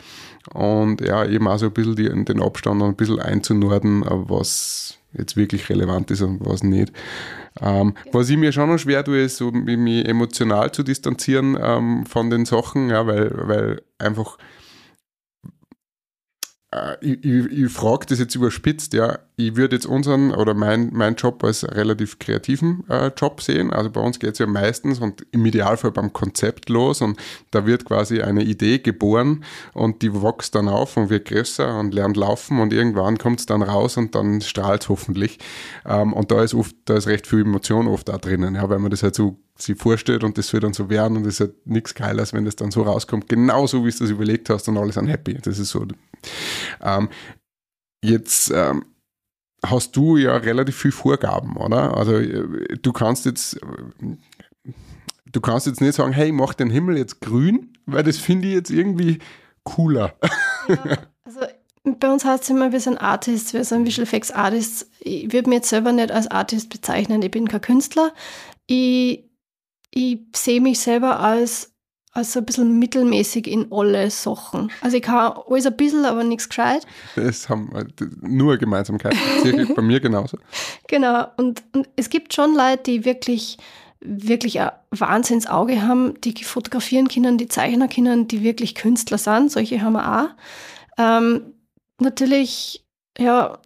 Und ja, eben auch so ein bisschen die, den Abstand ein bisschen einzunorden, was jetzt wirklich relevant ist und was nicht. Ähm, was ich mir schon noch schwer tue, ist so mich emotional zu distanzieren ähm, von den Sachen, ja, weil, weil einfach ich, ich, ich frage das jetzt überspitzt, ja, ich würde jetzt unseren oder mein, mein Job als relativ kreativen äh, Job sehen. Also bei uns geht es ja meistens und im Idealfall beim Konzept los und da wird quasi eine Idee geboren und die wächst dann auf und wird größer und lernt laufen und irgendwann kommt es dann raus und dann strahlt es hoffentlich. Ähm, und da ist oft, da ist recht viel Emotion oft da drinnen, ja, weil man das halt so sich vorstellt und das wird dann so werden und es ist halt nichts Geiles, wenn das dann so rauskommt, genauso wie du es überlegt hast und alle sind happy. Das ist so. Ähm, jetzt ähm, hast du ja relativ viel Vorgaben, oder? Also äh, du kannst jetzt du kannst jetzt nicht sagen, hey, mach den Himmel jetzt grün, weil das finde ich jetzt irgendwie cooler. Ja, also bei uns heißt es immer, wir sind Artists, wir sind Visual Effects Artists. Ich würde mich jetzt selber nicht als Artist bezeichnen, ich bin kein Künstler. Ich ich sehe mich selber als, als so ein bisschen mittelmäßig in alle Sachen. Also ich kann alles ein bisschen, aber nichts gescheit. Das haben wir nur Gemeinsamkeit. bei mir genauso. Genau. Und, und es gibt schon Leute, die wirklich wirklich ein Wahnsinnsauge haben, die fotografieren können, die zeichnen können, die wirklich Künstler sind. Solche haben wir auch. Ähm, natürlich, ja,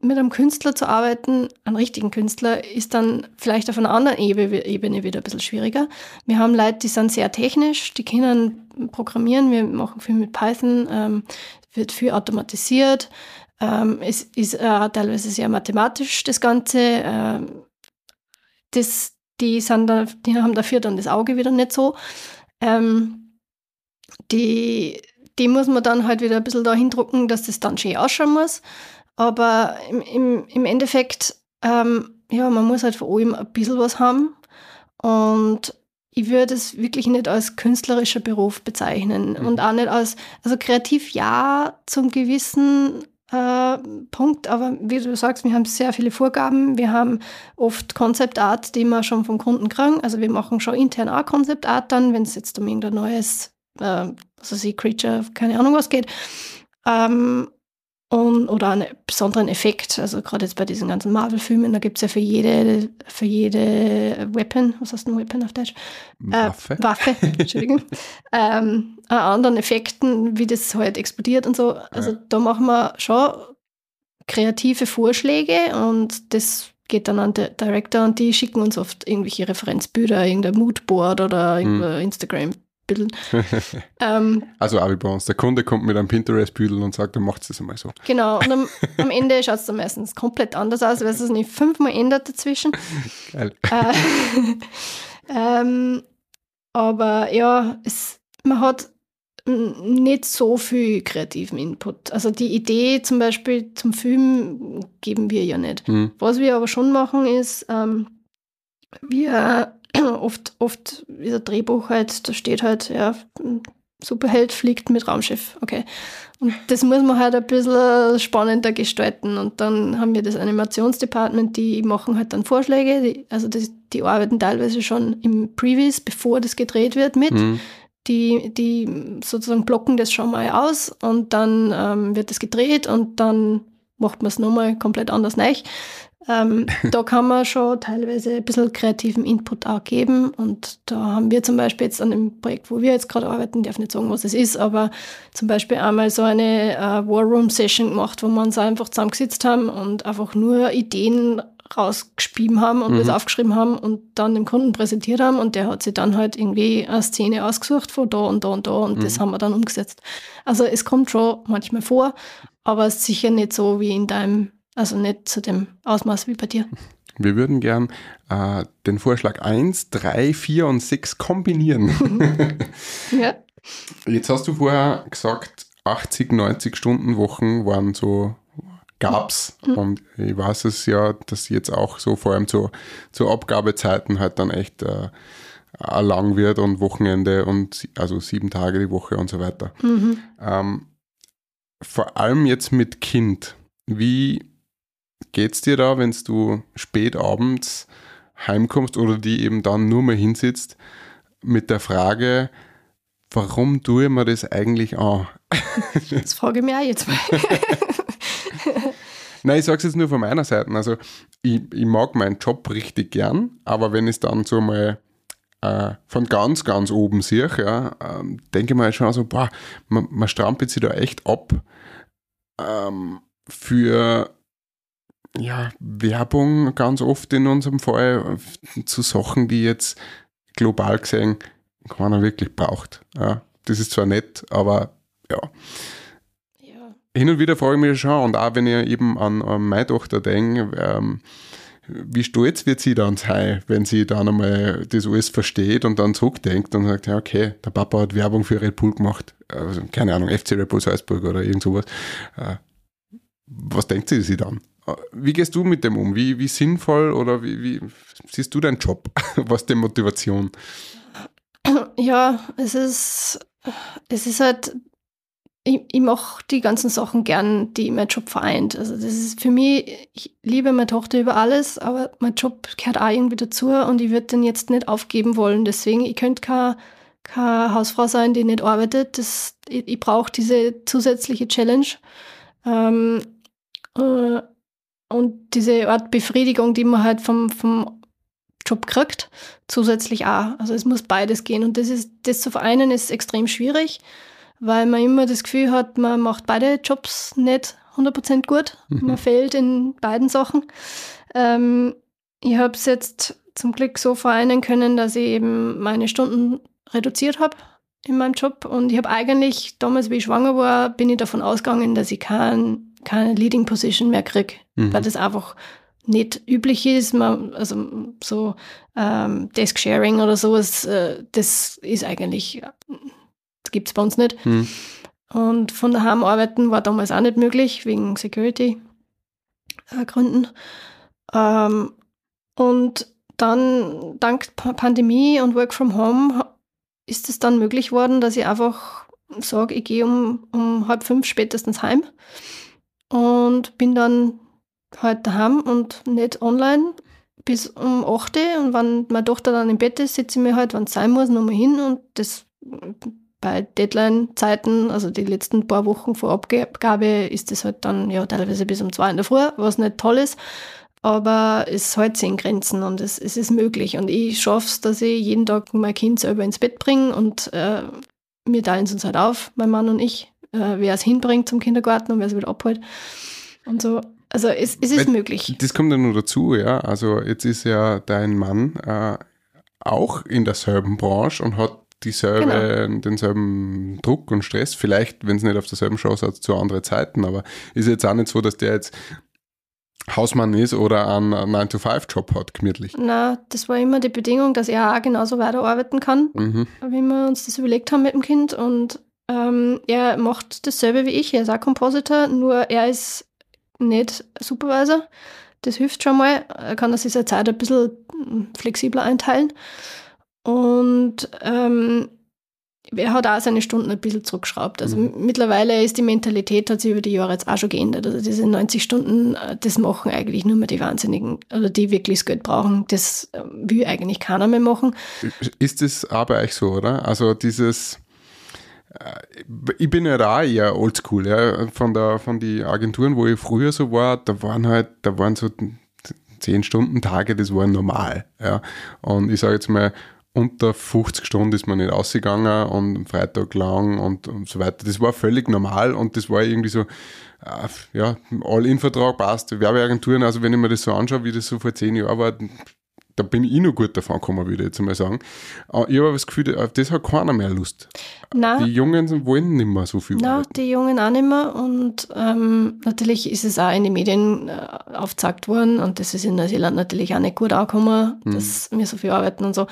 mit einem Künstler zu arbeiten, einem richtigen Künstler, ist dann vielleicht auf einer anderen Ebene wieder ein bisschen schwieriger. Wir haben Leute, die sind sehr technisch, die können programmieren, wir machen viel mit Python, ähm, wird viel automatisiert. Ähm, es ist äh, teilweise sehr mathematisch, das Ganze. Ähm, das, die, sind da, die haben dafür dann das Auge wieder nicht so. Ähm, die, die muss man dann halt wieder ein bisschen dahin drucken, dass das dann schön ausschauen muss. Aber im, im, im Endeffekt, ähm, ja, man muss halt vor allem ein bisschen was haben. Und ich würde es wirklich nicht als künstlerischer Beruf bezeichnen mhm. und auch nicht als, also kreativ ja zum gewissen äh, Punkt, aber wie du sagst, wir haben sehr viele Vorgaben, wir haben oft Concept Art, die wir schon vom Kunden kriegen, also wir machen schon intern auch Concept Art dann, wenn es jetzt um irgendein neues, äh, was weiß ich, Creature, keine Ahnung was geht. Ähm, und, oder einen besonderen Effekt. Also gerade jetzt bei diesen ganzen Marvel-Filmen, da gibt es ja für jede, für jede Weapon, was heißt ein Weapon auf Deutsch? Waffe. Äh, Waffe, Entschuldigung. ähm, anderen Effekten, wie das halt explodiert und so. Also ja. da machen wir schon kreative Vorschläge und das geht dann an den Director und die schicken uns oft irgendwelche Referenzbilder, irgendein Moodboard oder hm. Instagram Büdeln. ähm, also auch wie bei uns. Der Kunde kommt mit einem Pinterest-Büdel und sagt, du machst das einmal so. Genau, und am, am Ende schaut es dann meistens komplett anders aus, weil es sich nicht fünfmal ändert dazwischen. Geil. Äh, ähm, aber ja, es, man hat nicht so viel kreativen Input. Also die Idee zum Beispiel zum Film geben wir ja nicht. Mhm. Was wir aber schon machen ist, ähm, wir oft, oft wie ein Drehbuch halt, da steht halt, ja, Superheld fliegt mit Raumschiff, okay. Und das muss man halt ein bisschen spannender gestalten. Und dann haben wir das Animationsdepartment, die machen halt dann Vorschläge, die, also das, die arbeiten teilweise schon im Previous, bevor das gedreht wird, mit. Mhm. Die, die sozusagen blocken das schon mal aus und dann ähm, wird es gedreht und dann macht man es nochmal komplett anders neu. Ähm, da kann man schon teilweise ein bisschen kreativen Input auch geben. Und da haben wir zum Beispiel jetzt an dem Projekt, wo wir jetzt gerade arbeiten, darf nicht sagen, was es ist, aber zum Beispiel einmal so eine äh, War Room Session gemacht, wo wir uns einfach zusammengesetzt haben und einfach nur Ideen rausgespieben haben und mhm. das aufgeschrieben haben und dann dem Kunden präsentiert haben und der hat sich dann halt irgendwie eine Szene ausgesucht von da und da und da und mhm. das haben wir dann umgesetzt. Also es kommt schon manchmal vor, aber sicher nicht so wie in deinem also nicht zu dem Ausmaß wie bei dir. Wir würden gern äh, den Vorschlag 1, 3, 4 und 6 kombinieren. ja. Jetzt hast du vorher gesagt, 80, 90 Stunden Wochen waren so, gab's. Mhm. Und ich weiß es ja, dass jetzt auch so vor allem zu, zu Abgabezeiten halt dann echt äh, lang wird und Wochenende und also sieben Tage die Woche und so weiter. Mhm. Ähm, vor allem jetzt mit Kind, wie geht's dir da, wenn du spät abends heimkommst oder die eben dann nur mal hinsitzt mit der Frage, warum tue ich mir das eigentlich an? Das frage ich mich auch jetzt mal. Nein, ich sage es jetzt nur von meiner Seite. Also, ich, ich mag meinen Job richtig gern, aber wenn ich es dann so mal äh, von ganz, ganz oben sehe, ja, ähm, denke ich mir halt schon so, boah, man, man strampelt sich da echt ab ähm, für ja, Werbung ganz oft in unserem Fall zu Sachen, die jetzt global gesehen keiner wirklich braucht. Ja, das ist zwar nett, aber ja. ja. Hin und wieder frage ich mich schon, und auch wenn ich eben an, an meine Tochter denke, ähm, wie stolz wird sie dann sein, wenn sie dann einmal das alles versteht und dann zurückdenkt und sagt, ja, okay, der Papa hat Werbung für Red Bull gemacht. Also, keine Ahnung, FC Red Bull Salzburg oder irgend sowas. Äh, was denkt sie sich dann? Wie gehst du mit dem um? Wie, wie sinnvoll oder wie, wie siehst du deinen Job? Was ist die Motivation? Ja, es ist, es ist halt, ich, ich mache die ganzen Sachen gern, die mein Job vereint. Also das ist für mich, ich liebe meine Tochter über alles, aber mein Job gehört auch irgendwie dazu und ich würde den jetzt nicht aufgeben wollen. Deswegen, ich könnte keine, keine Hausfrau sein, die nicht arbeitet. Das, ich, ich brauche diese zusätzliche Challenge. Ähm, äh, und diese Art Befriedigung, die man halt vom, vom Job kriegt, zusätzlich auch. Also es muss beides gehen. Und das ist, das zu vereinen ist extrem schwierig, weil man immer das Gefühl hat, man macht beide Jobs nicht 100% gut. Mhm. Man fehlt in beiden Sachen. Ähm, ich habe es jetzt zum Glück so vereinen können, dass ich eben meine Stunden reduziert habe in meinem Job. Und ich habe eigentlich, damals, wie ich schwanger war, bin ich davon ausgegangen, dass ich kein, keine Leading Position mehr kriege, Mhm. weil das einfach nicht üblich ist. Man, also so ähm, Desk Sharing oder sowas, äh, das ist eigentlich, das gibt es bei uns nicht. Hm. Und von daheim arbeiten war damals auch nicht möglich, wegen Security-Gründen. Ähm, und dann, dank Pa- Pandemie und Work from Home, ist es dann möglich worden, dass ich einfach sage, ich gehe um, um halb fünf spätestens heim und bin dann halt daheim und nicht online bis um 8 Uhr. Und wenn meine Tochter dann im Bett ist, sitze ich mir halt, wenn es sein muss, nochmal hin und das bei Deadline-Zeiten, also die letzten paar Wochen vor Abgabe, ist das halt dann ja teilweise bis um zwei in der Früh, was nicht toll ist. Aber es sich in Grenzen und es, es ist möglich. Und ich schaffe es, dass ich jeden Tag mein Kind selber ins Bett bringe und äh, wir teilen es uns halt auf, mein Mann und ich, äh, wer es hinbringt zum Kindergarten und wer es wieder abholt. Und so. Also es, es ist Weil- möglich. Das kommt ja nur dazu, ja. Also jetzt ist ja dein Mann äh, auch in derselben Branche und hat dieselbe, denselben Druck und Stress. Vielleicht, wenn es nicht auf derselben Chance hat, zu anderen Zeiten, aber ist jetzt auch nicht so, dass der jetzt Hausmann ist oder einen 9-to-5-Job hat, gemütlich. Na, das war immer die Bedingung, dass er auch genauso weiterarbeiten kann, Mhm. wie wir uns das überlegt haben mit dem Kind. Und ähm, er macht dasselbe wie ich. Er ist auch Compositor, nur er ist nicht Supervisor. Das hilft schon mal. Er kann sich seine Zeit ein bisschen flexibler einteilen. Und ähm, er hat auch seine Stunden ein bisschen zurückgeschraubt. Also Mhm. mittlerweile ist die Mentalität, hat sich über die Jahre jetzt auch schon geändert. Also diese 90 Stunden, äh, das machen eigentlich nur mehr die Wahnsinnigen, oder die wirklich das Geld brauchen. Das äh, will eigentlich keiner mehr machen. Ist es auch bei euch so, oder? Also dieses, ich bin ja da eher oldschool, ja. Von der, von die Agenturen, wo ich früher so war, da waren halt, da waren so 10 Stunden Tage, das war normal, ja. Und ich sage jetzt mal, unter 50 Stunden ist man nicht ausgegangen und Freitag lang und, und so weiter. Das war völlig normal und das war irgendwie so, äh, ja, All-In-Vertrag passt. Werbeagenturen, also wenn ich mir das so anschaue, wie das so vor zehn Jahren war, da bin ich noch gut davon gekommen, würde ich jetzt mal sagen. Aber ich habe das Gefühl, auf das hat keiner mehr Lust. Na, Die Jungen wollen nicht mehr so viel Na, arbeiten. die Jungen auch nicht mehr. Und ähm, natürlich ist es auch in den Medien äh, aufgezeigt worden und das ist in Neuseeland natürlich auch nicht gut angekommen, Mhm. dass wir so viel arbeiten und so.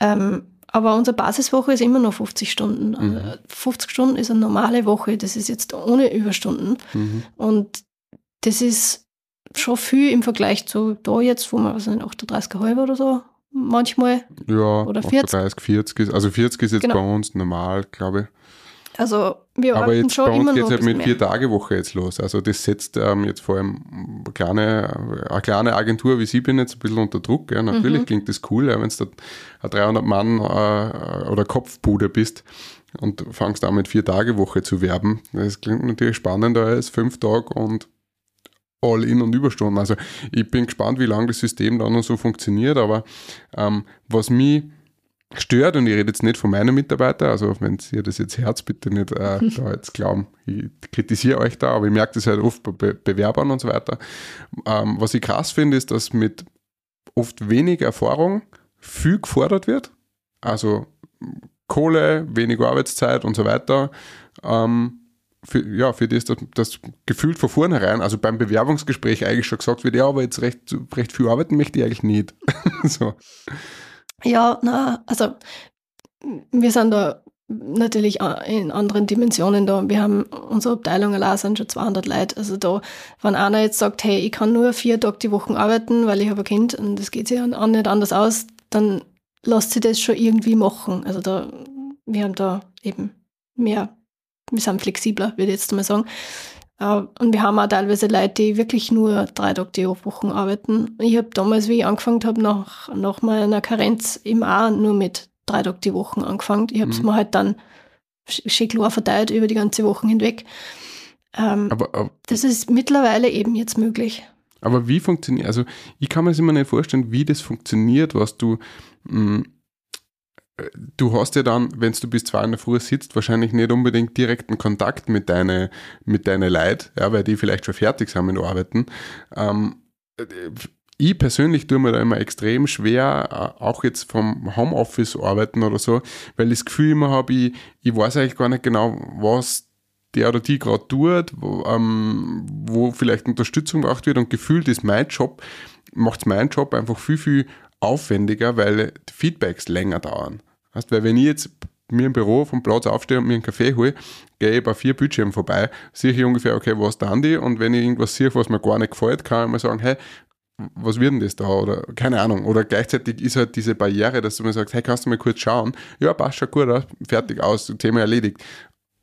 Ähm, aber unsere Basiswoche ist immer noch 50 Stunden. Mhm. Also 50 Stunden ist eine normale Woche, das ist jetzt ohne Überstunden. Mhm. Und das ist schon viel im Vergleich zu da jetzt, wo man, was nicht, 38,5 oder so manchmal. Ja, Oder 40. 30, 40 ist, also 40 ist jetzt Genau. bei uns normal, glaube ich. Also wir Aber jetzt schon bei uns geht es ein halt mit vier Tage Woche jetzt los. Also das setzt ähm, jetzt vor allem eine kleine, eine kleine Agentur wie Sie bin jetzt ein bisschen unter Druck. Ja. Natürlich Mhm. klingt das cool, ja, wenn du da eine 300 Mann äh, oder Kopfbude bist und fangst an mit vier Tage Woche zu werben. Das klingt natürlich spannender als fünf Tage und all in und Überstunden. Also ich bin gespannt, wie lange das System dann noch so funktioniert, aber ähm, was mich stört, und ich rede jetzt nicht von meinen Mitarbeitern, also wenn ihr das jetzt Herz bitte nicht äh, da jetzt glauben, ich kritisiere euch da, aber ich merke das halt oft bei Be Bewerbern und so weiter. Ähm, was ich krass finde, ist, dass mit oft wenig Erfahrung viel gefordert wird. Also Kohle, wenig Arbeitszeit und so weiter. Ähm, für, ja, für das, dass das gefühlt von vornherein, also beim Bewerbungsgespräch eigentlich schon gesagt wird, ja, aber jetzt recht, recht viel arbeiten möchte ich eigentlich nicht. so. Ja, na, also wir sind da natürlich in anderen Dimensionen da. Wir haben unsere Abteilung allein sind schon 200 Leute. Also da, wenn einer jetzt sagt, hey, ich kann nur vier Tage die Woche arbeiten, weil ich habe ein Kind und das geht sich auch nicht anders aus, dann lässt sich das schon irgendwie machen. Also da, wir haben da eben mehr, wir sind flexibler, würde ich jetzt mal sagen. Äh, Und wir haben auch teilweise Leute, die wirklich nur drei Tage die Woche arbeiten. Ich habe damals, wie ich angefangen habe, nach, nach meiner Karenz eben auch nur mit drei Tage die Woche angefangen. Ich habe es Mhm. mir halt dann sch- schön klar verteilt über die ganze Woche hinweg. Ähm, Aber, aber das ist mittlerweile eben jetzt möglich. Aber wie funktioniert, also ich kann mir das immer nicht vorstellen, wie das funktioniert, was du, mh, äh, du hast ja dann, wenn du bis zwei in der Früh sitzt, wahrscheinlich nicht unbedingt direkten Kontakt mit deinen mit deine Leid, ja, weil die vielleicht schon fertig sind mit Arbeiten. Ähm, äh, ich persönlich tue mir da immer extrem schwer, äh, auch jetzt vom Homeoffice arbeiten oder so, weil ich das Gefühl immer habe, ich, ich weiß eigentlich gar nicht genau, was der oder die gerade tut, wo, ähm, wo vielleicht Unterstützung braucht wird und gefühlt ist mein Job, macht mein Job einfach viel, viel aufwendiger, weil die Feedbacks länger dauern. Weißt, weil wenn ich jetzt mir im Büro vom Platz aufstehe und mir einen Kaffee hole, gehe ich bei vier Bildschirmen vorbei, sehe ich ungefähr, okay, was tun die und wenn ich irgendwas sehe, was mir gar nicht gefällt, kann ich mal sagen, hey, was wird denn das da? Oder keine Ahnung. Oder gleichzeitig ist halt diese Barriere, dass du mir sagst, hey, kannst du mal kurz schauen? Ja, passt schon gut, fertig aus, Thema erledigt.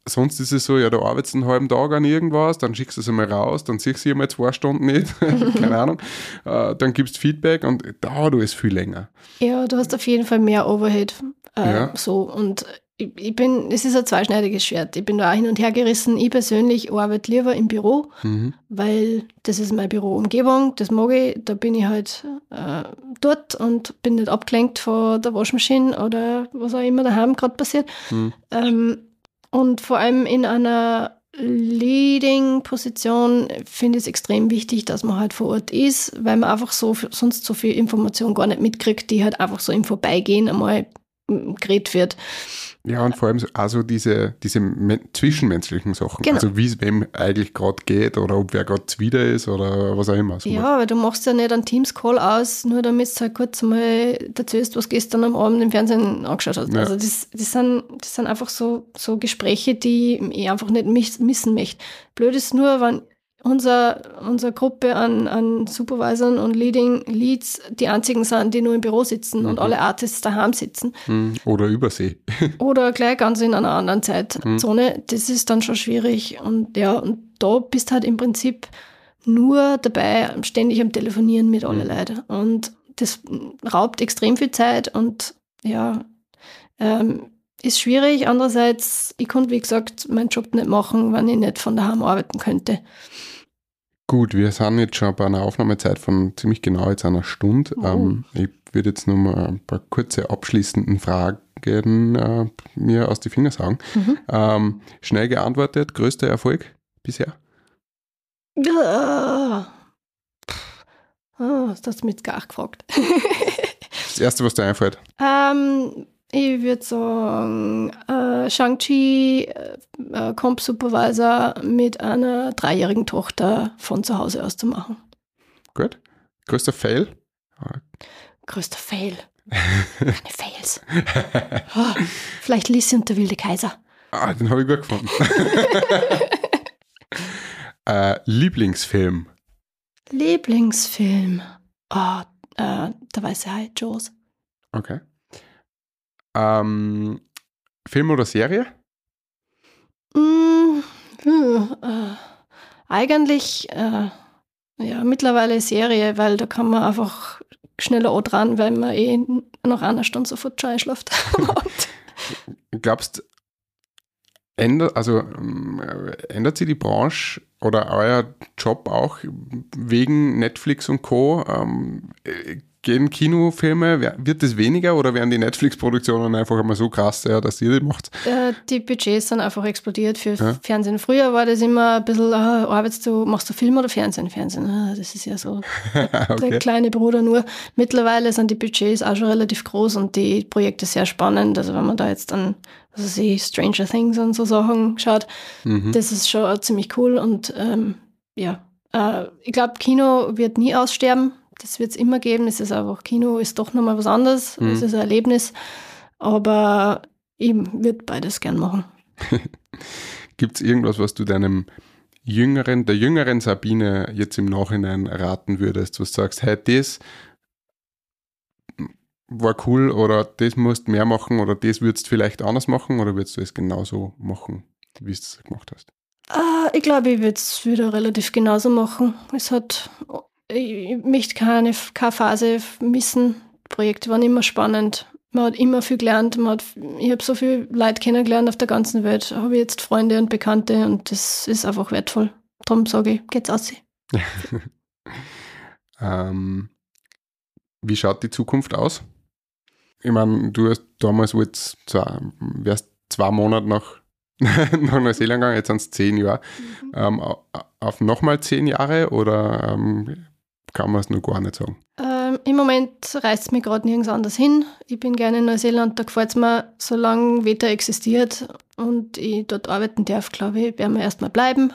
Sonst ist es so, ja, du arbeitest einen halben Tag an irgendwas, dann schickst du es einmal raus, dann siehst du sie einmal zwei Stunden nicht, keine Ahnung. Äh, dann gibst du Feedback und dauert alles viel länger. Ja, du hast auf jeden Fall mehr Overhead. Äh, Ja. So und ich, ich bin, es ist ein zweischneidiges Schwert. Ich bin da auch hin und her gerissen. Ich persönlich arbeite lieber im Büro, Mhm. weil das ist meine Büroumgebung, das mag ich. Da bin ich halt äh, dort und bin nicht abgelenkt von der Waschmaschine oder was auch immer daheim gerade passiert. Mhm. Ähm, und vor allem in einer Leading-Position finde ich es extrem wichtig, dass man halt vor Ort ist, weil man einfach so sonst so viel Information gar nicht mitkriegt, die halt einfach so im Vorbeigehen einmal geredet wird. Ja, und vor allem so, also diese, diese men- zwischenmenschlichen Sachen. Genau. Also wie es wem eigentlich gerade geht oder ob wer gerade zuwider ist oder was auch immer. So Ja, weil du machst ja nicht einen Teams-Call aus, nur damit du halt kurz mal erzählst, was gestern am Abend im Fernsehen angeschaut hast. Ja. Also das, das, sind, das sind einfach so, so Gespräche, die ich einfach nicht miss, missen möchte. Blöd ist nur, wenn unser, unsere Gruppe an, an Supervisern und Leading Leads die einzigen sind, die nur im Büro sitzen und alle Artists daheim sitzen. Hm, Oder Übersee. Oder gleich ganz in einer anderen Zeitzone. Das ist dann schon schwierig. Und ja, und da bist halt im Prinzip nur dabei, ständig am Telefonieren mit allen Leuten. Und das raubt extrem viel Zeit und ja, ähm, ist schwierig. Andererseits, ich konnte, wie gesagt, meinen Job nicht machen, wenn ich nicht von daheim arbeiten könnte. Gut, wir sind jetzt schon bei einer Aufnahmezeit von ziemlich genau jetzt einer Stunde. Oh. Ähm, ich würde jetzt nur mal ein paar kurze abschließenden Fragen äh, mir aus die Finger sagen. Mhm. Ähm, schnell geantwortet, größter Erfolg bisher? Ah, Pff. Ah, hast du mich jetzt gar gefragt. Das erste, was dir einfällt. Ähm, ich würde sagen, äh, Shang-Chi, äh, äh, Comp Supervisor mit einer dreijährigen Tochter von zu Hause aus zu machen. Gut. Größter Fail? Größter Fail. Keine Fails. Ah, vielleicht Lissi und der wilde Kaiser. Ah, den habe ich gut gefunden. äh, Lieblingsfilm? Lieblingsfilm. Ah, äh, der weiße Hai, Jaws. Okay. Ähm, Film oder Serie? Mm, hm, äh, eigentlich äh, ja, mittlerweile Serie, weil da kann man einfach schneller auch dran, weil man eh nach einer Stunde sofort schon einschläft. Glaubst ändert, also ähm, ändert sich die Branche oder euer Job auch wegen Netflix und Co. Ähm, gehen Kinofilme, wird das weniger oder werden die Netflix-Produktionen einfach immer so krass, ja, dass ihr die macht? Äh, die Budgets sind einfach explodiert für ja. Fernsehen. Früher war das immer ein bisschen, ah, arbeitest du, machst du Film oder Fernsehen? Fernsehen, ah, das ist ja so okay. der kleine Bruder nur. Mittlerweile sind die Budgets auch schon relativ groß und die Projekte sehr spannend. Also wenn man da jetzt an was weiß ich, Stranger Things und so Sachen schaut, mhm. das ist schon ziemlich cool und ähm, ja, äh, ich glaube, Kino wird nie aussterben das wird es immer geben. Es ist einfach, Kino ist doch nochmal was anderes. Mhm. Es ist ein Erlebnis. Aber ich würde beides gern machen. Gibt es irgendwas, was du deinem jüngeren, der jüngeren Sabine jetzt im Nachhinein raten würdest, was du sagst, hey, das war cool oder das musst mehr machen oder das würdest du vielleicht anders machen oder würdest du es genauso machen, wie du es gemacht hast? Uh, ich glaube, ich würde es wieder relativ genauso machen. Es hat ich möchte keine, keine Phase missen. Projekte waren immer spannend. Man hat immer viel gelernt. Man hat, ich habe so viel Leute kennengelernt auf der ganzen Welt. Habe jetzt Freunde und Bekannte und das ist einfach wertvoll. Darum sage ich, geht's aus. ähm, wie schaut die Zukunft aus? Ich meine, du hast damals jetzt zwei, wärst zwei Monate nach, nach Neuseeland gegangen, jetzt sind es zehn Jahre. Mhm. Ähm, auf nochmal zehn Jahre oder ähm, kann man es nur gar nicht sagen. Ähm, Im Moment reißt es mich gerade nirgends anders hin. Ich bin gerne in Neuseeland, da gefällt es mir, solange Wetter existiert und ich dort arbeiten darf, glaube ich, werden wir erstmal bleiben.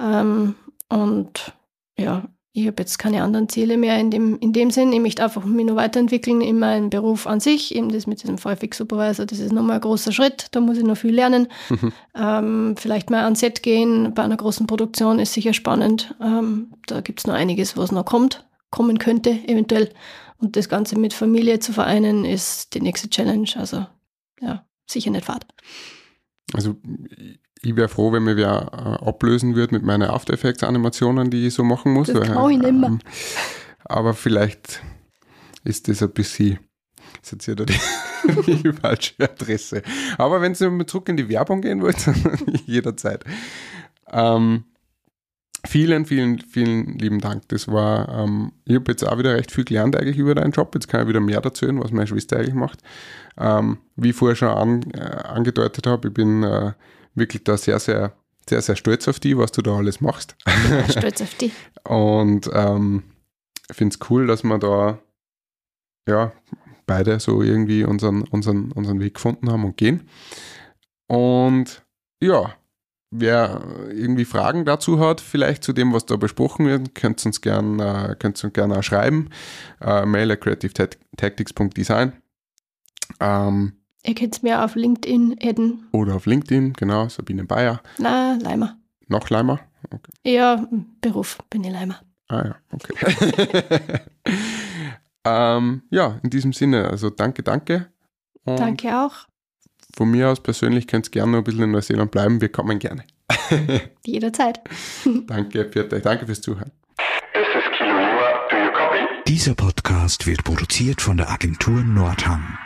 Ähm, und ja, ich habe jetzt keine anderen Ziele mehr in dem, in dem Sinn. Ich möchte einfach mich noch weiterentwickeln in meinem Beruf an sich. Eben das mit diesem VFX Supervisor, das ist nochmal ein großer Schritt. Da muss ich noch viel lernen. Mhm. Ähm, vielleicht mal ans Set gehen bei einer großen Produktion ist sicher spannend. Ähm, da gibt es noch einiges, was noch kommt, kommen könnte eventuell. Und das Ganze mit Familie zu vereinen ist die nächste Challenge. Also ja, sicher nicht fad. Also ich wäre froh, wenn mir wer äh, ablösen würde mit meinen After Effects Animationen, die ich so machen muss. Das kann ich nicht mehr. Ähm, aber vielleicht ist das ein bisschen, ist jetzt hier die, die falsche Adresse. Aber wenn Sie zurück in die Werbung gehen wollt, jederzeit. Ähm, vielen, vielen, vielen lieben Dank. Das war, ähm, ich habe jetzt auch wieder recht viel gelernt eigentlich über deinen Job. Jetzt kann ich wieder mehr dazu hören, was meine Schwester eigentlich macht. Ähm, wie ich vorher schon an, äh, angedeutet habe, ich bin äh, wirklich da sehr, sehr, sehr, sehr stolz auf die, was du da alles machst. Stolz auf die. Und ähm, finde es cool, dass wir da ja beide so irgendwie unseren, unseren, unseren Weg gefunden haben und gehen. Und ja, wer irgendwie Fragen dazu hat, vielleicht zu dem, was da besprochen wird, könnt ihr uns gerne äh, uns gern schreiben. Äh, mail at creativetactics.design. Ähm, Ihr könnt es mir auf LinkedIn adden. Oder auf LinkedIn, genau, Sabine Bayer. Na, Leimer. Noch Leimer? Okay. Ja, Beruf bin ich Leimer. Ah ja, okay. ähm, ja, in diesem Sinne, also danke, danke. Und danke auch. Von mir aus persönlich könnt ihr gerne noch ein bisschen in Neuseeland bleiben, wir kommen gerne. Jederzeit. danke, Pfiat, danke fürs Zuhören. Dieser Podcast wird produziert von der Agentur Nordhang.